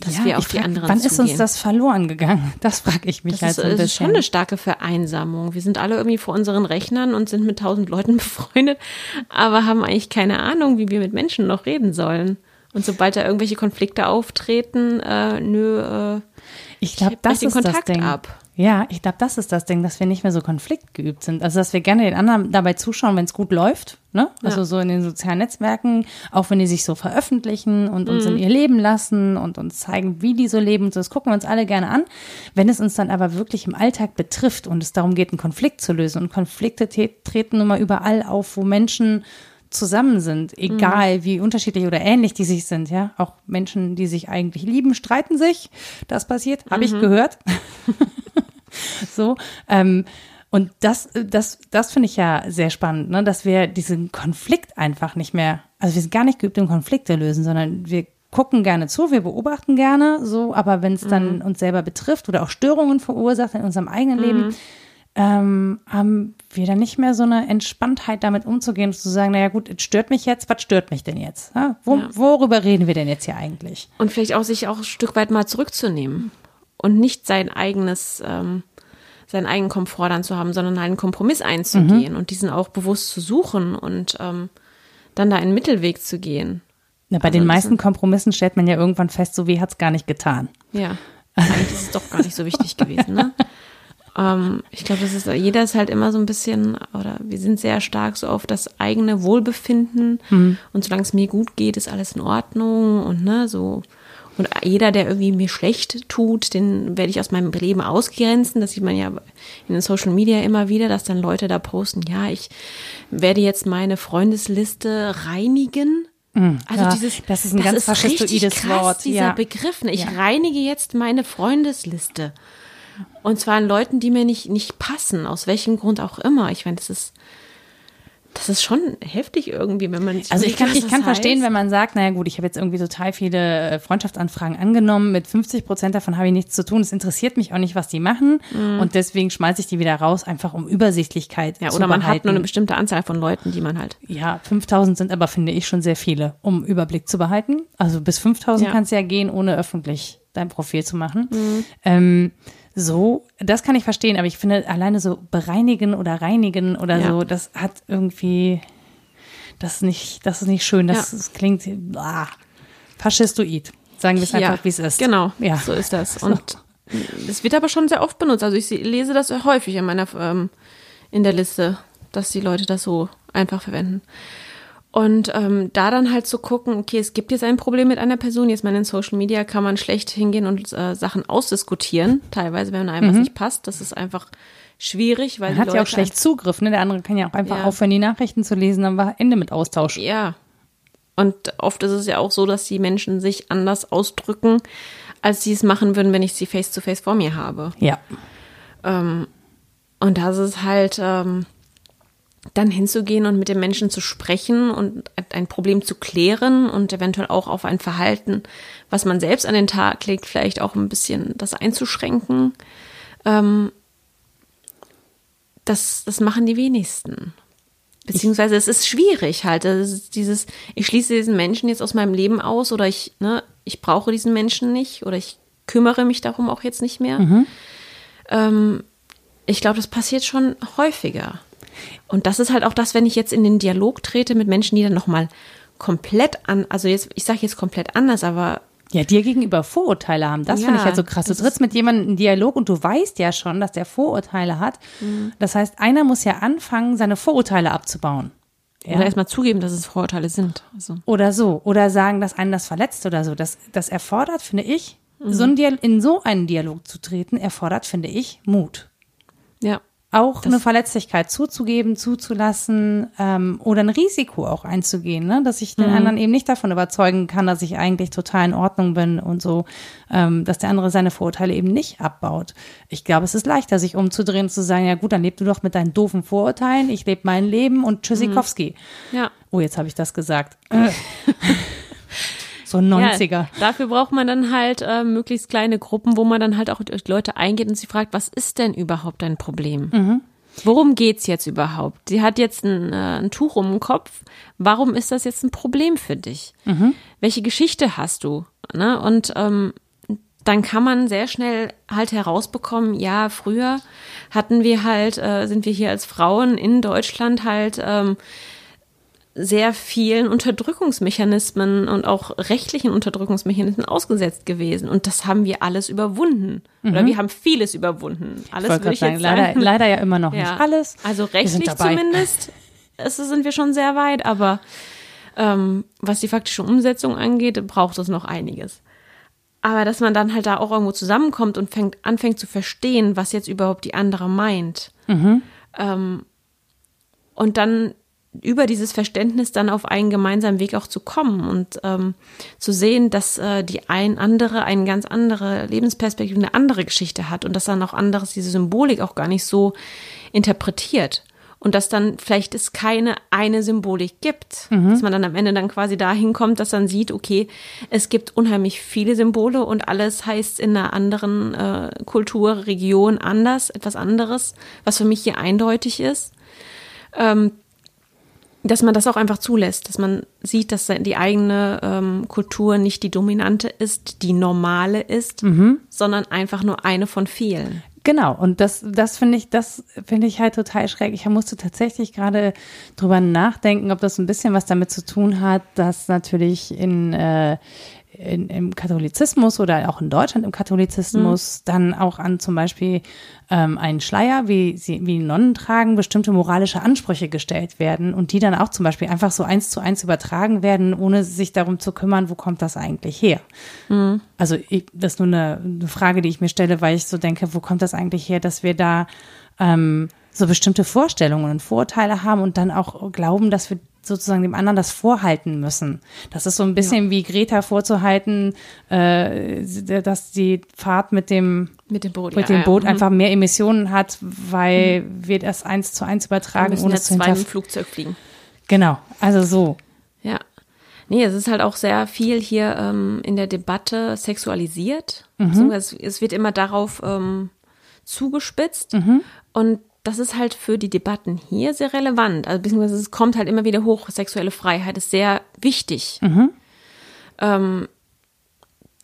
Dass ja, wir auf die frag, anderen Wann zugehen. ist uns das verloren gegangen? Das frage ich mich das halt ist, so ein bisschen. Das ist schon eine starke Vereinsamung. Wir sind alle irgendwie vor unseren Rechnern und sind mit tausend Leuten befreundet, aber haben eigentlich keine Ahnung, wie wir mit Menschen noch reden sollen. Und sobald da irgendwelche Konflikte auftreten, äh, nö, äh, ich glaube, das den ist Kontakt das Ding. ab. Ja, ich glaube, das ist das Ding, dass wir nicht mehr so konfliktgeübt sind. Also, dass wir gerne den anderen dabei zuschauen, wenn es gut läuft. Ne? Also ja. so in den sozialen Netzwerken, auch wenn die sich so veröffentlichen und uns mhm. in ihr Leben lassen und uns zeigen, wie die so leben. Das gucken wir uns alle gerne an. Wenn es uns dann aber wirklich im Alltag betrifft und es darum geht, einen Konflikt zu lösen und Konflikte treten nun mal überall auf, wo Menschen zusammen sind, egal mhm. wie unterschiedlich oder ähnlich die sich sind, ja. Auch Menschen, die sich eigentlich lieben, streiten sich. Das passiert, habe mhm. ich gehört. so. Ähm, und das, das, das finde ich ja sehr spannend, ne? dass wir diesen Konflikt einfach nicht mehr, also wir sind gar nicht geübt im Konflikte lösen, sondern wir gucken gerne zu, wir beobachten gerne so, aber wenn es dann mhm. uns selber betrifft oder auch Störungen verursacht in unserem eigenen mhm. Leben, ähm, haben wir dann nicht mehr so eine Entspanntheit damit umzugehen und zu sagen, naja gut, es stört mich jetzt, was stört mich denn jetzt? Ja? Wo, ja. Worüber reden wir denn jetzt hier eigentlich? Und vielleicht auch sich auch ein Stück weit mal zurückzunehmen und nicht sein eigenes ähm, seinen eigenen Komfort dann zu haben, sondern einen Kompromiss einzugehen mhm. und diesen auch bewusst zu suchen und ähm, dann da einen Mittelweg zu gehen. Na, bei also den meisten Kompromissen stellt man ja irgendwann fest, so wie hat es gar nicht getan. Ja, eigentlich ist es doch gar nicht so wichtig gewesen. Ne? ähm, ich glaube, das ist jeder ist halt immer so ein bisschen oder wir sind sehr stark so auf das eigene Wohlbefinden mhm. und solange es mir gut geht, ist alles in Ordnung und ne so und jeder, der irgendwie mir schlecht tut, den werde ich aus meinem Leben ausgrenzen. Das sieht man ja in den Social Media immer wieder, dass dann Leute da posten, ja, ich werde jetzt meine Freundesliste reinigen. Mhm. Also ja, dieses, das ist ein das ganz faschistoides krass, Wort. Dieser ja. Begriff. Ne? Ich ja. reinige jetzt meine Freundesliste. Und zwar an Leuten, die mir nicht, nicht passen, aus welchem Grund auch immer. Ich meine, das ist, das ist schon heftig irgendwie, wenn man. Also ich kann, ich kann verstehen, wenn man sagt, naja gut, ich habe jetzt irgendwie total viele äh, Freundschaftsanfragen angenommen, mit 50 Prozent davon habe ich nichts zu tun. Es interessiert mich auch nicht, was die machen mhm. und deswegen schmeiße ich die wieder raus, einfach um Übersichtlichkeit ja, zu Oder man behalten. hat nur eine bestimmte Anzahl von Leuten, die man halt. Ja, 5000 sind aber, finde ich, schon sehr viele, um Überblick zu behalten. Also bis 5000 ja. kann es ja gehen, ohne öffentlich dein Profil zu machen. Mhm. Ähm, so, das kann ich verstehen, aber ich finde alleine so bereinigen oder reinigen oder ja. so, das hat irgendwie, das ist nicht, das ist nicht schön, das, ja. das klingt ah, faschistoid. Sagen wir es einfach, ja, wie es ist. Genau, ja. so ist das. Und es wird aber schon sehr oft benutzt. Also ich lese das häufig in meiner, ähm, in der Liste, dass die Leute das so einfach verwenden. Und ähm, da dann halt zu gucken, okay, es gibt jetzt ein Problem mit einer Person, jetzt mal in Social Media kann man schlecht hingehen und äh, Sachen ausdiskutieren, teilweise, wenn einem mhm. was nicht passt. Das ist einfach schwierig, weil man hat ja auch schlecht Zugriff, ne? Der andere kann ja auch einfach ja. aufhören, die Nachrichten zu lesen, dann war Ende mit Austausch. Ja. Und oft ist es ja auch so, dass die Menschen sich anders ausdrücken, als sie es machen würden, wenn ich sie face to face vor mir habe. Ja. Ähm, und das ist halt ähm, dann hinzugehen und mit dem Menschen zu sprechen und ein Problem zu klären und eventuell auch auf ein Verhalten, was man selbst an den Tag legt, vielleicht auch ein bisschen das einzuschränken. Ähm, das, das machen die wenigsten. Beziehungsweise es ist schwierig halt. Ist dieses, ich schließe diesen Menschen jetzt aus meinem Leben aus oder ich, ne, ich brauche diesen Menschen nicht oder ich kümmere mich darum auch jetzt nicht mehr. Mhm. Ähm, ich glaube, das passiert schon häufiger. Und das ist halt auch das, wenn ich jetzt in den Dialog trete mit Menschen, die dann nochmal komplett an, also jetzt, ich sage jetzt komplett anders, aber ja, dir gegenüber Vorurteile haben. Das ja, finde ich halt so krass. Du trittst mit jemandem in Dialog und du weißt ja schon, dass der Vorurteile hat. Mhm. Das heißt, einer muss ja anfangen, seine Vorurteile abzubauen. Ja. Oder erstmal zugeben, dass es Vorurteile sind. Also. Oder so. Oder sagen, dass einen das verletzt oder so. Das, das erfordert, finde ich, mhm. so in so einen Dialog zu treten, erfordert, finde ich, Mut. Ja auch das eine Verletzlichkeit zuzugeben, zuzulassen ähm, oder ein Risiko auch einzugehen, ne? dass ich den mhm. anderen eben nicht davon überzeugen kann, dass ich eigentlich total in Ordnung bin und so, ähm, dass der andere seine Vorurteile eben nicht abbaut. Ich glaube, es ist leichter, sich umzudrehen und zu sagen, ja gut, dann lebst du doch mit deinen doofen Vorurteilen, ich lebe mein Leben und Tschüssikowski. Mhm. Ja. Oh, jetzt habe ich das gesagt. so 90er. Ja, dafür braucht man dann halt äh, möglichst kleine Gruppen, wo man dann halt auch Leute eingeht und sie fragt, was ist denn überhaupt dein Problem? Mhm. Worum geht's jetzt überhaupt? Sie hat jetzt ein, äh, ein, Tuch um den Kopf. Warum ist das jetzt ein Problem für dich? Mhm. Welche Geschichte hast du? Ne? Und ähm, dann kann man sehr schnell halt herausbekommen, ja, früher hatten wir halt, äh, sind wir hier als Frauen in Deutschland halt ähm, sehr vielen Unterdrückungsmechanismen und auch rechtlichen Unterdrückungsmechanismen ausgesetzt gewesen. Und das haben wir alles überwunden. Mhm. Oder wir haben vieles überwunden. Alles würde ich sagen, jetzt sagen. Leider, leider ja immer noch ja. nicht alles. Also rechtlich zumindest ist, sind wir schon sehr weit, aber ähm, was die faktische Umsetzung angeht, braucht es noch einiges. Aber dass man dann halt da auch irgendwo zusammenkommt und fängt, anfängt zu verstehen, was jetzt überhaupt die andere meint. Mhm. Ähm, und dann über dieses Verständnis dann auf einen gemeinsamen Weg auch zu kommen und ähm, zu sehen, dass äh, die ein andere eine ganz andere Lebensperspektive, eine andere Geschichte hat und dass dann auch anderes diese Symbolik auch gar nicht so interpretiert und dass dann vielleicht es keine eine Symbolik gibt, mhm. dass man dann am Ende dann quasi dahin kommt, dass man sieht, okay, es gibt unheimlich viele Symbole und alles heißt in einer anderen äh, Kultur, Region anders, etwas anderes, was für mich hier eindeutig ist. Ähm, dass man das auch einfach zulässt, dass man sieht, dass die eigene ähm, Kultur nicht die dominante ist, die normale ist, mhm. sondern einfach nur eine von vielen. Genau, und das, das finde ich, das finde ich halt total schräg. Ich musste tatsächlich gerade drüber nachdenken, ob das ein bisschen was damit zu tun hat, dass natürlich in, äh, in, im Katholizismus oder auch in Deutschland im Katholizismus mhm. dann auch an zum Beispiel ähm, einen Schleier, wie sie, wie Nonnen tragen, bestimmte moralische Ansprüche gestellt werden und die dann auch zum Beispiel einfach so eins zu eins übertragen werden, ohne sich darum zu kümmern, wo kommt das eigentlich her? Mhm. Also ich, das ist nur eine, eine Frage, die ich mir stelle, weil ich so denke, wo kommt das eigentlich her, dass wir da ähm, so bestimmte Vorstellungen und Vorurteile haben und dann auch glauben, dass wir sozusagen dem anderen das vorhalten müssen. Das ist so ein bisschen ja. wie Greta vorzuhalten, äh, dass die Fahrt mit dem mit dem Boot, mit ja, dem Boot ja. einfach mehr Emissionen hat, weil mhm. wir das eins zu eins übertragen, ohne zu zwei im Flugzeug fliegen. Genau, also so. Ja. Nee, es ist halt auch sehr viel hier ähm, in der Debatte sexualisiert. Mhm. Es, es, wird immer darauf ähm, zugespitzt. Mhm. Und das ist halt für die Debatten hier sehr relevant. Also beziehungsweise es kommt halt immer wieder hoch, sexuelle Freiheit ist sehr wichtig. Mhm. Ähm,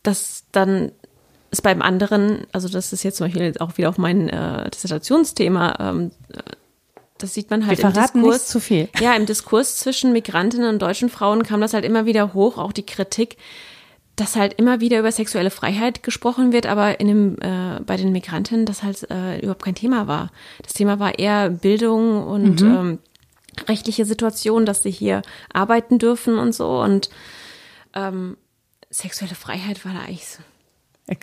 dass dann ist beim anderen, also das ist jetzt zum Beispiel auch wieder auf mein äh, Dissertationsthema, ähm, das sieht man halt Wir im Diskurs. Zu viel. Ja, im Diskurs zwischen Migrantinnen und deutschen Frauen kam das halt immer wieder hoch, auch die Kritik, dass halt immer wieder über sexuelle Freiheit gesprochen wird, aber in dem, äh, bei den Migranten das halt äh, überhaupt kein Thema war. Das Thema war eher Bildung und mhm. ähm, rechtliche Situation, dass sie hier arbeiten dürfen und so. Und ähm, sexuelle Freiheit war da eigentlich so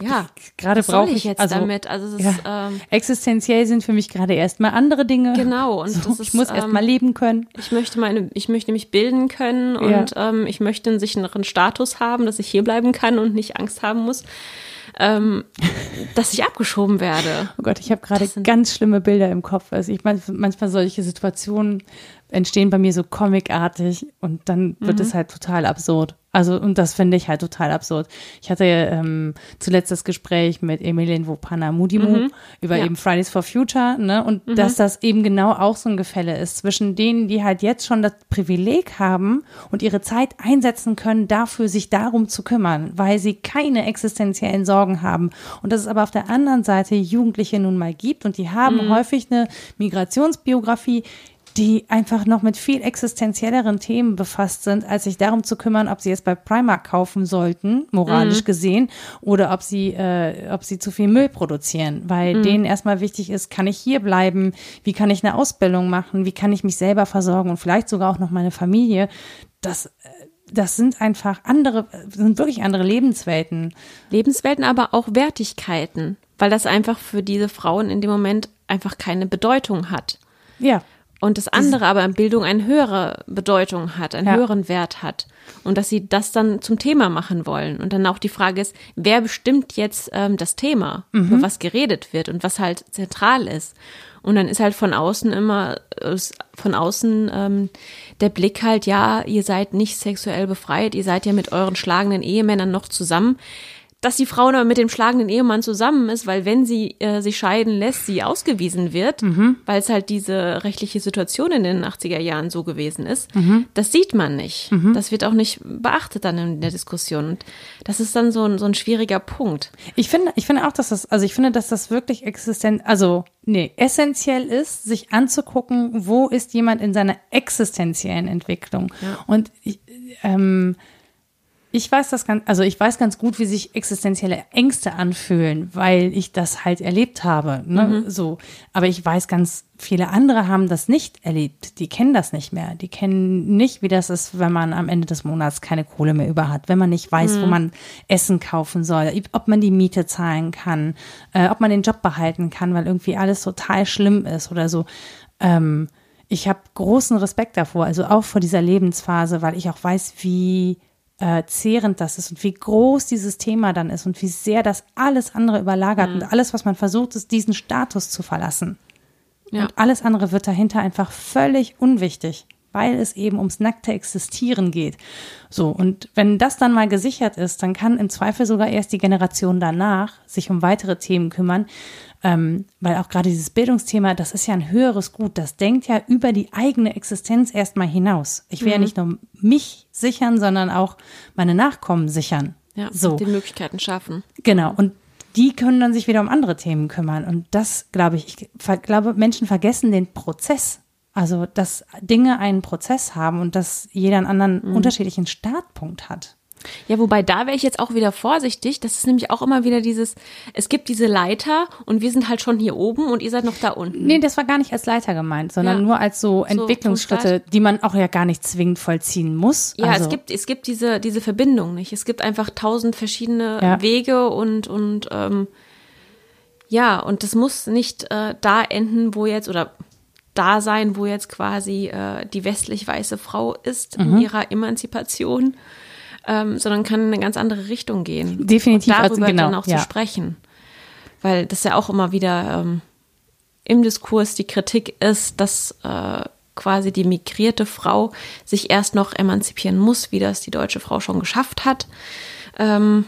ja, gerade brauche ich jetzt also, damit. Also ja, ist, ähm, existenziell sind für mich gerade erstmal andere Dinge. Genau und so, ist, ich muss ähm, erstmal leben können. Ich möchte meine, ich möchte mich bilden können und ja. ähm, ich möchte einen sicheren Status haben, dass ich hier bleiben kann und nicht Angst haben muss. ähm, dass ich abgeschoben werde. Oh Gott, ich habe gerade ganz schlimme Bilder im Kopf. Also ich meine, manchmal solche Situationen entstehen bei mir so comicartig und dann wird mhm. es halt total absurd. Also, und das finde ich halt total absurd. Ich hatte ähm, zuletzt das Gespräch mit Emilien Wopana Mudimu mhm. über ja. eben Fridays for Future, ne? Und mhm. dass das eben genau auch so ein Gefälle ist zwischen denen, die halt jetzt schon das Privileg haben und ihre Zeit einsetzen können, dafür sich darum zu kümmern, weil sie keine existenziellen Sorgen haben. Und dass es aber auf der anderen Seite Jugendliche nun mal gibt und die haben mhm. häufig eine Migrationsbiografie, die einfach noch mit viel existenzielleren Themen befasst sind, als sich darum zu kümmern, ob sie es bei Primark kaufen sollten, moralisch mhm. gesehen, oder ob sie, äh, ob sie zu viel Müll produzieren, weil mhm. denen erstmal wichtig ist, kann ich hier bleiben, wie kann ich eine Ausbildung machen, wie kann ich mich selber versorgen und vielleicht sogar auch noch meine Familie. Das, äh, das sind einfach andere, sind wirklich andere Lebenswelten. Lebenswelten, aber auch Wertigkeiten, weil das einfach für diese Frauen in dem Moment einfach keine Bedeutung hat. Ja und das andere aber in Bildung eine höhere Bedeutung hat, einen ja. höheren Wert hat und dass sie das dann zum Thema machen wollen. Und dann auch die Frage ist, wer bestimmt jetzt ähm, das Thema, mhm. über was geredet wird und was halt zentral ist. Und dann ist halt von außen immer, von außen ähm, der Blick halt, ja, ihr seid nicht sexuell befreit, ihr seid ja mit euren schlagenden Ehemännern noch zusammen dass die Frau aber mit dem schlagenden Ehemann zusammen ist, weil wenn sie äh, sich scheiden lässt, sie ausgewiesen wird, mhm. weil es halt diese rechtliche Situation in den 80er Jahren so gewesen ist, mhm. das sieht man nicht. Mhm. Das wird auch nicht beachtet dann in der Diskussion. Und das ist dann so ein, so ein schwieriger Punkt. Ich finde, ich finde auch, dass das, also ich finde, dass das wirklich existent, also nee, essentiell ist, sich anzugucken, wo ist jemand in seiner existenziellen Entwicklung. Ja. Und ich, ähm, ich weiß das ganz, also ich weiß ganz gut, wie sich existenzielle Ängste anfühlen, weil ich das halt erlebt habe. Ne? Mhm. So. Aber ich weiß ganz, viele andere haben das nicht erlebt. Die kennen das nicht mehr. Die kennen nicht, wie das ist, wenn man am Ende des Monats keine Kohle mehr über hat, wenn man nicht weiß, mhm. wo man Essen kaufen soll, ob man die Miete zahlen kann, äh, ob man den Job behalten kann, weil irgendwie alles total schlimm ist oder so. Ähm, ich habe großen Respekt davor, also auch vor dieser Lebensphase, weil ich auch weiß, wie äh, zehrend das ist und wie groß dieses Thema dann ist und wie sehr das alles andere überlagert mhm. und alles, was man versucht, ist, diesen Status zu verlassen. Ja. Und alles andere wird dahinter einfach völlig unwichtig, weil es eben ums nackte Existieren geht. So, und wenn das dann mal gesichert ist, dann kann im Zweifel sogar erst die Generation danach sich um weitere Themen kümmern, ähm, weil auch gerade dieses Bildungsthema, das ist ja ein höheres Gut. Das denkt ja über die eigene Existenz erstmal hinaus. Ich will mhm. ja nicht nur mich sichern, sondern auch meine Nachkommen sichern. Ja, so. die Möglichkeiten schaffen. Genau. Und die können dann sich wieder um andere Themen kümmern. Und das, glaube ich, ich glaube, Menschen vergessen den Prozess. Also, dass Dinge einen Prozess haben und dass jeder einen anderen mhm. unterschiedlichen Startpunkt hat. Ja, wobei da wäre ich jetzt auch wieder vorsichtig. Das ist nämlich auch immer wieder dieses, es gibt diese Leiter und wir sind halt schon hier oben und ihr seid noch da unten. Nee, das war gar nicht als Leiter gemeint, sondern ja. nur als so Entwicklungsschritte, die man auch ja gar nicht zwingend vollziehen muss. Ja, also. es gibt, es gibt diese, diese Verbindung nicht. Es gibt einfach tausend verschiedene ja. Wege und, und ähm, ja, und das muss nicht äh, da enden, wo jetzt, oder da sein, wo jetzt quasi äh, die westlich weiße Frau ist mhm. in ihrer Emanzipation ähm, sondern kann in eine ganz andere Richtung gehen. Definitiv. Und darüber also, genau, dann auch ja. zu sprechen. Weil das ja auch immer wieder ähm, im Diskurs die Kritik ist, dass äh, quasi die migrierte Frau sich erst noch emanzipieren muss, wie das die deutsche Frau schon geschafft hat. Ähm,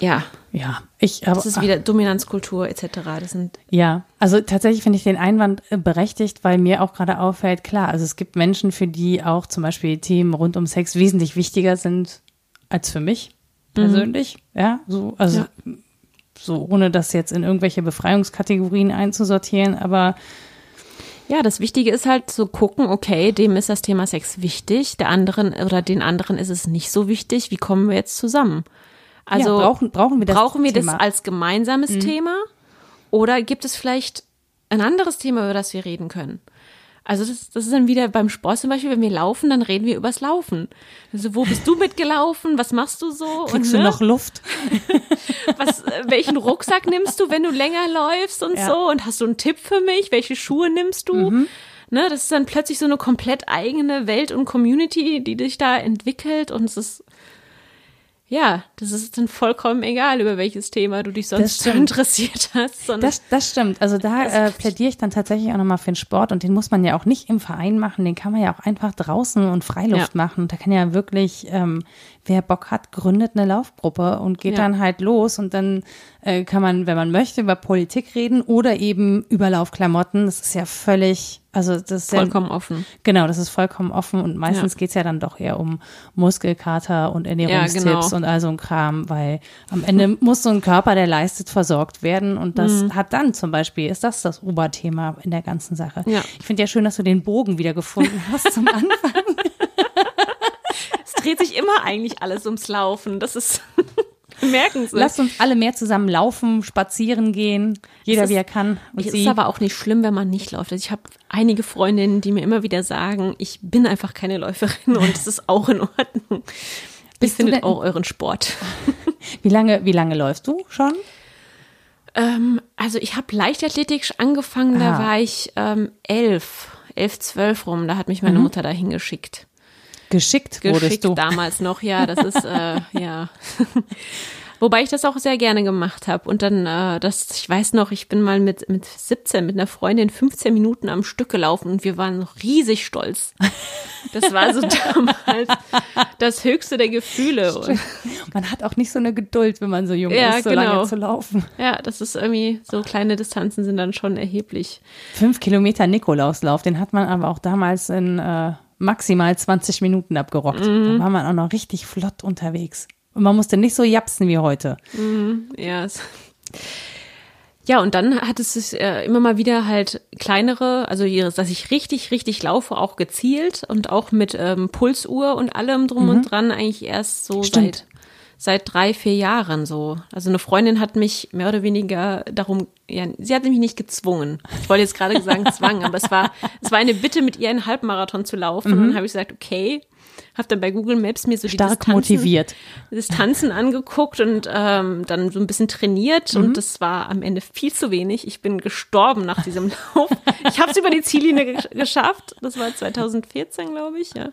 ja. Ja, ich aber. Das ist wieder Dominanzkultur etc. Das sind. Ja, also tatsächlich finde ich den Einwand äh, berechtigt, weil mir auch gerade auffällt, klar, also es gibt Menschen, für die auch zum Beispiel Themen rund um Sex wesentlich wichtiger sind als für mich mhm. persönlich. Mhm. Ja, so, also ja. so, ohne das jetzt in irgendwelche Befreiungskategorien einzusortieren, aber ja, das Wichtige ist halt zu gucken, okay, dem ist das Thema Sex wichtig, der anderen oder den anderen ist es nicht so wichtig. Wie kommen wir jetzt zusammen? Also ja, brauchen, brauchen wir das Brauchen wir Thema? das als gemeinsames mhm. Thema? Oder gibt es vielleicht ein anderes Thema, über das wir reden können? Also das, das ist dann wieder beim Sport zum Beispiel, wenn wir laufen, dann reden wir übers Laufen. Also wo bist du mitgelaufen? Was machst du so? Kriegst und, du ne? noch Luft? Was, welchen Rucksack nimmst du, wenn du länger läufst und ja. so? Und hast du einen Tipp für mich? Welche Schuhe nimmst du? Mhm. Ne, das ist dann plötzlich so eine komplett eigene Welt und Community, die dich da entwickelt und es ist ja, das ist dann vollkommen egal, über welches Thema du dich sonst so interessiert hast. Das, das stimmt. Also da äh, plädiere ich dann tatsächlich auch nochmal für den Sport und den muss man ja auch nicht im Verein machen, den kann man ja auch einfach draußen und Freiluft Ja. machen. Da kann ja wirklich, ähm, wer Bock hat, gründet eine Laufgruppe und geht Ja. dann halt los und dann äh, kann man, wenn man möchte, über Politik reden oder eben über Laufklamotten. Das ist ja völlig, also das ist vollkommen ja, offen. Genau, das ist vollkommen offen und meistens Ja. geht's ja dann doch eher um Muskelkater und Ernährungstipps genau. und all so ein Kram, weil am Ende muss so ein Körper, der leistet, versorgt werden und das Mhm. hat dann zum Beispiel, ist das das Oberthema in der ganzen Sache. Ja. Ich finde ja schön, dass du den Bogen wieder gefunden hast zum Anfang. Es dreht sich immer eigentlich alles ums Laufen. Das ist merken Sie. Lasst uns alle mehr zusammen laufen, spazieren gehen, jeder ist- wie er kann und Es ist aber auch nicht schlimm, wenn man nicht läuft. Also ich habe einige Freundinnen, die mir immer wieder sagen, ich bin einfach keine Läuferin und es ist auch in Ordnung. Ich Bist du findet auch euren Sport. wie lange, wie lange läufst du schon? Ähm, also ich habe Leichtathletik angefangen, da Ah. war ich ähm, elf, elf, zwölf rum. Da hat mich Mhm. meine Mutter dahin geschickt. Geschickt wurdest Geschickt du. damals noch, ja, das ist, äh, ja. Wobei ich das auch sehr gerne gemacht habe. Und dann, äh, das, ich weiß noch, ich bin mal mit, mit 17 mit einer Freundin 15 Minuten am Stück gelaufen und wir waren noch riesig stolz. Das war so damals das höchste der Gefühle. Und, Man hat auch nicht so eine Geduld, wenn man so jung Ja, ist, so genau. lange zu laufen. ja, das ist irgendwie, so kleine Distanzen sind dann schon erheblich. Fünf Kilometer Nikolauslauf, den hat man aber auch damals in äh, maximal 20 Minuten abgerockt. Da war man auch noch richtig flott unterwegs. Und man musste nicht so japsen wie heute. Ja. es- Ja, und dann hat es sich, äh, immer mal wieder halt kleinere, also hier, dass ich richtig, richtig laufe, auch gezielt und auch mit ähm, Pulsuhr und allem drum und dran eigentlich erst so Stimmt. seit seit drei, vier Jahren so. Also eine Freundin hat mich mehr oder weniger darum, ja, sie hat mich nicht gezwungen. Ich wollte jetzt gerade sagen zwang, aber es war, es war eine Bitte, mit ihr einen Halbmarathon zu laufen. Und dann habe ich gesagt, okay, habe dann bei Google Maps mir so die Stark Distanzen, motiviert. Distanzen angeguckt und ähm, dann so ein bisschen trainiert Mhm. und das war am Ende viel zu wenig. Ich bin gestorben nach diesem Lauf. Ich habe es über die Ziellinie gesch- geschafft. Das war 2014, glaube ich, ja.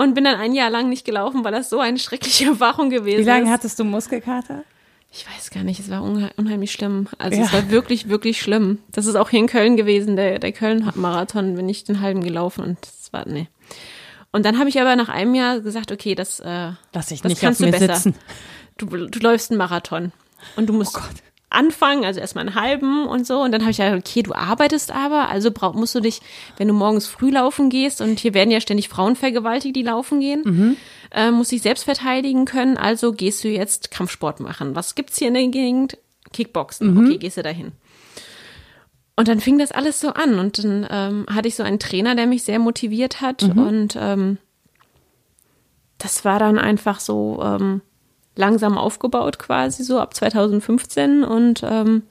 Und bin dann ein Jahr lang nicht gelaufen, weil das so eine schreckliche Erfahrung gewesen Wie lange ist. hattest du Muskelkater? Ich weiß gar nicht, es war unhe unheimlich schlimm. Also Ja. es war wirklich, wirklich schlimm. Das ist auch hier in Köln gewesen, der, der Köln-Marathon, bin ich den halben gelaufen und das war, nee. Und dann habe ich aber nach einem Jahr gesagt, okay, das, äh, Lass ich das nicht auf kannst du mir besser. sitzen. Du, du läufst einen Marathon und du musst Oh anfangen, also erstmal einen halben und so. Und dann habe ich gesagt, okay, du arbeitest aber, also brauch, musst du dich, wenn du morgens früh laufen gehst und hier werden ja ständig Frauen vergewaltigt, die laufen gehen, Mhm. äh, musst dich selbst verteidigen können, also gehst du jetzt Kampfsport machen. Was gibt's hier in der Gegend? Kickboxen. Mhm. Okay, gehst du dahin. Und dann fing das alles so an und dann ähm, hatte ich so einen Trainer, der mich sehr motiviert hat Mhm. und ähm, das war dann einfach so ähm, langsam aufgebaut quasi so ab 2015 und ähm,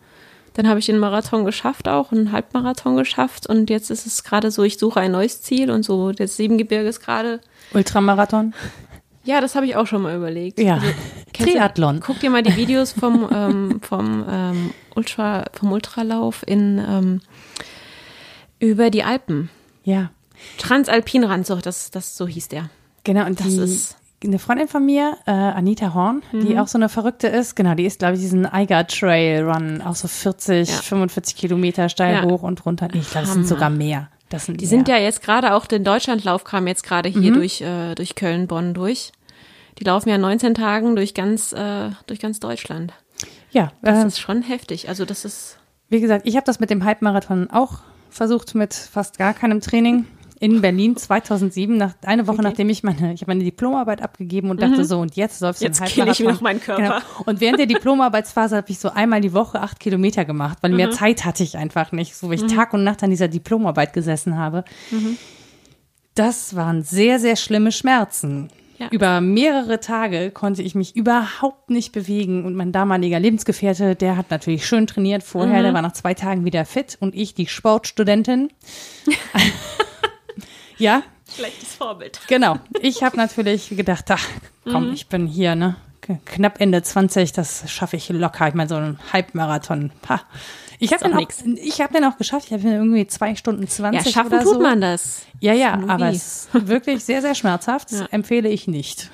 dann habe ich den Marathon geschafft auch, einen Halbmarathon geschafft und jetzt ist es gerade so, ich suche ein neues Ziel und so das Siebengebirge ist gerade, Ultramarathon? ja, das habe ich auch schon mal überlegt. Ja. du- Triathlon. Guck dir mal die Videos vom, ähm, vom, ähm, Ultra, vom Ultralauf in, ähm, über die Alpen. Ja. Transalpinrand, so, das, das, so hieß der. Genau, und Das die, ist- eine Freundin von mir, äh, Anita Horn, die Mhm. auch so eine Verrückte ist, genau, die ist, glaube ich, diesen Eiger Trail Run, auch so 40, Ja. 45 Kilometer steil Ja. hoch und runter. Nee, ich glaube, es sind sogar mehr. Das sind Die sind ja jetzt gerade auch, den Deutschlandlauf kam jetzt gerade hier durch, äh, durch Köln, Bonn durch. Die laufen ja 19 Tagen durch ganz, äh, durch ganz Deutschland. ja, Das äh, ist schon heftig. Also das ist, wie gesagt, ich habe das mit dem Halbmarathon auch versucht mit fast gar keinem Training in Berlin 2007, nach, eine Woche nachdem ich meine, ich habe meine Diplomarbeit abgegeben und dachte so, und jetzt Mhm. Jetzt kill ich noch meinen Körper. Genau. Und während der Diplomarbeitsphase habe ich so einmal die Woche acht Kilometer gemacht, weil Mhm. mehr Zeit hatte ich einfach nicht, so wie ich Tag und Nacht an dieser Diplomarbeit gesessen habe. Mhm. Das waren sehr, sehr schlimme Schmerzen. Ja. Über mehrere Tage konnte ich mich überhaupt nicht bewegen und mein damaliger Lebensgefährte, der hat natürlich schön trainiert vorher, Mhm. der war nach zwei Tagen wieder fit und ich, die Sportstudentin. ja, schlechtes Vorbild. genau. Ich habe natürlich gedacht, ach, komm, Mhm. ich bin hier, ne? Knapp Ende 20, das schaffe ich locker. Ich meine, so einen Halbmarathon. Ha. Ich habe den, auch- ich hab den auch geschafft. Ich habe irgendwie zwei Stunden Ja, 20 schaffen oder tut so. man das. Ja, ja, Nur aber es ist wirklich sehr, sehr schmerzhaft. Ja. Empfehle ich nicht.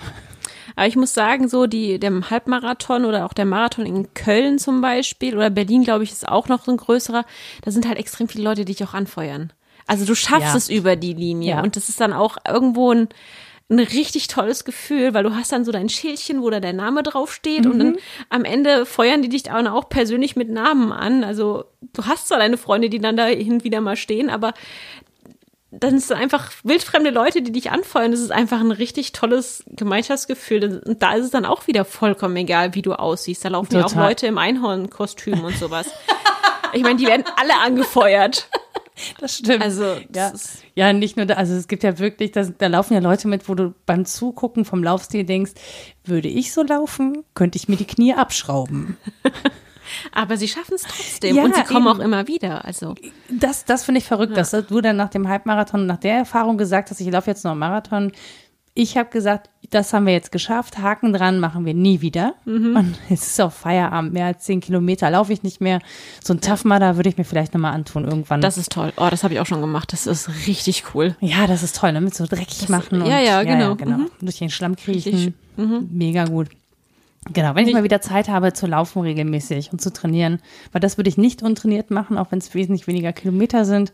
Aber ich muss sagen, so die, der Halbmarathon oder auch der Marathon in Köln zum Beispiel oder Berlin, glaube ich, ist auch noch so ein größerer. Da sind halt extrem viele Leute, die dich auch anfeuern. Also du schaffst Ja. es über die Linie Ja. und das ist dann auch irgendwo ein, ein richtig tolles Gefühl, weil du hast dann so dein Schildchen, wo da dein Name draufsteht und Mhm. dann am Ende feuern die dich dann auch persönlich mit Namen an. Also du hast zwar deine Freunde, die dann da hin und wieder mal stehen, aber dann sind einfach wildfremde Leute, die dich anfeuern. Das ist einfach ein richtig tolles Gemeinschaftsgefühl. Und da ist es dann auch wieder vollkommen egal, wie du aussiehst. Da laufen ja auch. Leute im Einhornkostüm und sowas. ich meine, die werden alle angefeuert. Das stimmt. Also, ja. das ja, nicht nur da, also es gibt ja wirklich, da, da laufen ja Leute mit, wo du beim Zugucken vom Laufstil denkst, würde ich so laufen, könnte ich mir die Knie abschrauben. Aber sie schaffen es trotzdem. Ja, und sie kommen eben. auch immer wieder. Also, Das, das finde ich verrückt, dass du dann nach dem Halbmarathon, nach der Erfahrung gesagt hast, ich laufe jetzt noch einen Marathon. Ich habe gesagt, das haben wir jetzt geschafft, Haken dran, machen wir nie wieder. Mhm. Und es ist auch Feierabend, mehr als zehn Kilometer laufe ich nicht mehr. So ein Tough Mudder würde ich mir vielleicht nochmal antun irgendwann. das ist toll. Oh, das habe ich auch schon gemacht. Das ist richtig cool. ja, das ist toll, ne? mit so dreckig machen. Und, ja, ja, genau. Mhm. Durch den Schlamm kriechen. Mhm. Mega gut. Genau, wenn ich mal wieder Zeit habe zu laufen regelmäßig und zu trainieren, weil das würde ich nicht untrainiert machen, auch wenn es wesentlich weniger Kilometer sind.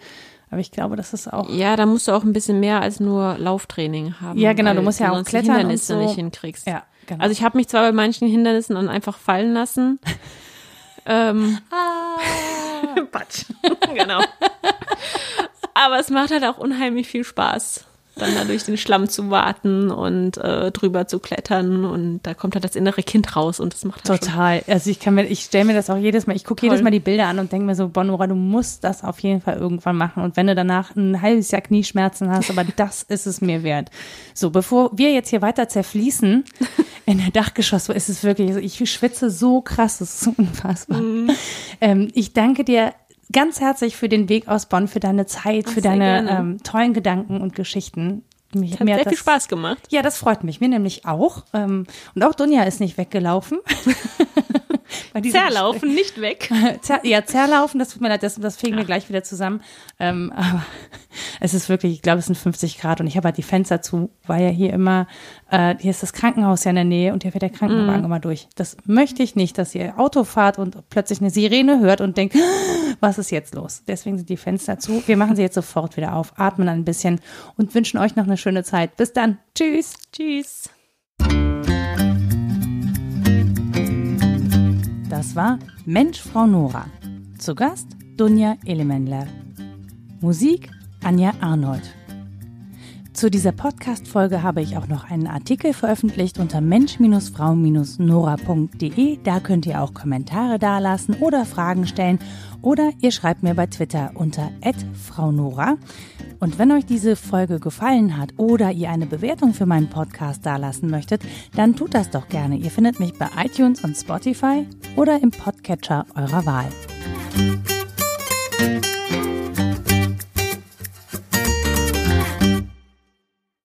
Aber ich glaube, das ist auch Ja, da musst du auch ein bisschen mehr als nur Lauftraining haben. Ja, genau, du musst ja auch klettern und Hindernisse so. nicht hinkriegst. Ja, genau. Also ich habe mich zwar bei manchen Hindernissen dann einfach fallen lassen. ähm, Patsch. genau. Aber es macht halt auch unheimlich viel Spaß, dann da durch den Schlamm zu warten und äh, drüber zu klettern und da kommt halt das innere Kind raus und das macht halt schon Total. Also ich kann mir, ich stelle mir das auch jedes Mal, ich gucke jedes. Mal die Bilder an und denke mir so, Bonora, du musst das auf jeden Fall irgendwann machen. Und wenn du danach ein halbes Jahr Knieschmerzen hast, aber das ist es mir wert. So, bevor wir jetzt hier weiter zerfließen, in der Dachgeschoss, so ist es wirklich, ich schwitze so krass, das ist so unfassbar. Mhm. Ähm, ich danke dir ganz herzlich für den Weg aus Bonn, für deine Zeit, für sehr deine ähm, tollen Gedanken und Geschichten. Mich, Hat sehr viel Spaß gemacht. Ja, das freut mich. Mir nämlich auch. Ähm, und auch Dunja ist nicht weggelaufen. Zerlaufen, nicht weg. Zer ja, Zerlaufen, das tut mir leid, das, das fegen wir gleich wieder zusammen. Ähm, aber es ist wirklich, ich glaube, es sind 50 Grad und ich habe halt die Fenster zu, weil ja hier immer, äh, hier ist das Krankenhaus ja in der Nähe und hier fährt der Krankenwagen immer durch. Das möchte ich nicht, dass ihr Auto fahrt und plötzlich eine Sirene hört und denkt, was ist jetzt los? Deswegen sind die Fenster zu. Wir machen sie jetzt sofort wieder auf, atmen ein bisschen und wünschen euch noch eine schöne Zeit. Bis dann. Tschüss. Tschüss. Das war Mensch, Frau Nora. Zu Gast Dunja Elemenler. Musik Anja Arnold. Zu dieser Podcast-Folge habe ich auch noch einen Artikel veröffentlicht unter mensch-frau-nora.de. Da könnt ihr auch Kommentare dalassen oder Fragen stellen. Oder ihr schreibt mir bei Twitter unter @fraunora. Und wenn euch diese Folge gefallen hat oder ihr eine Bewertung für meinen Podcast dalassen möchtet, dann tut das doch gerne. Ihr findet mich bei iTunes und Spotify oder im Podcatcher eurer Wahl.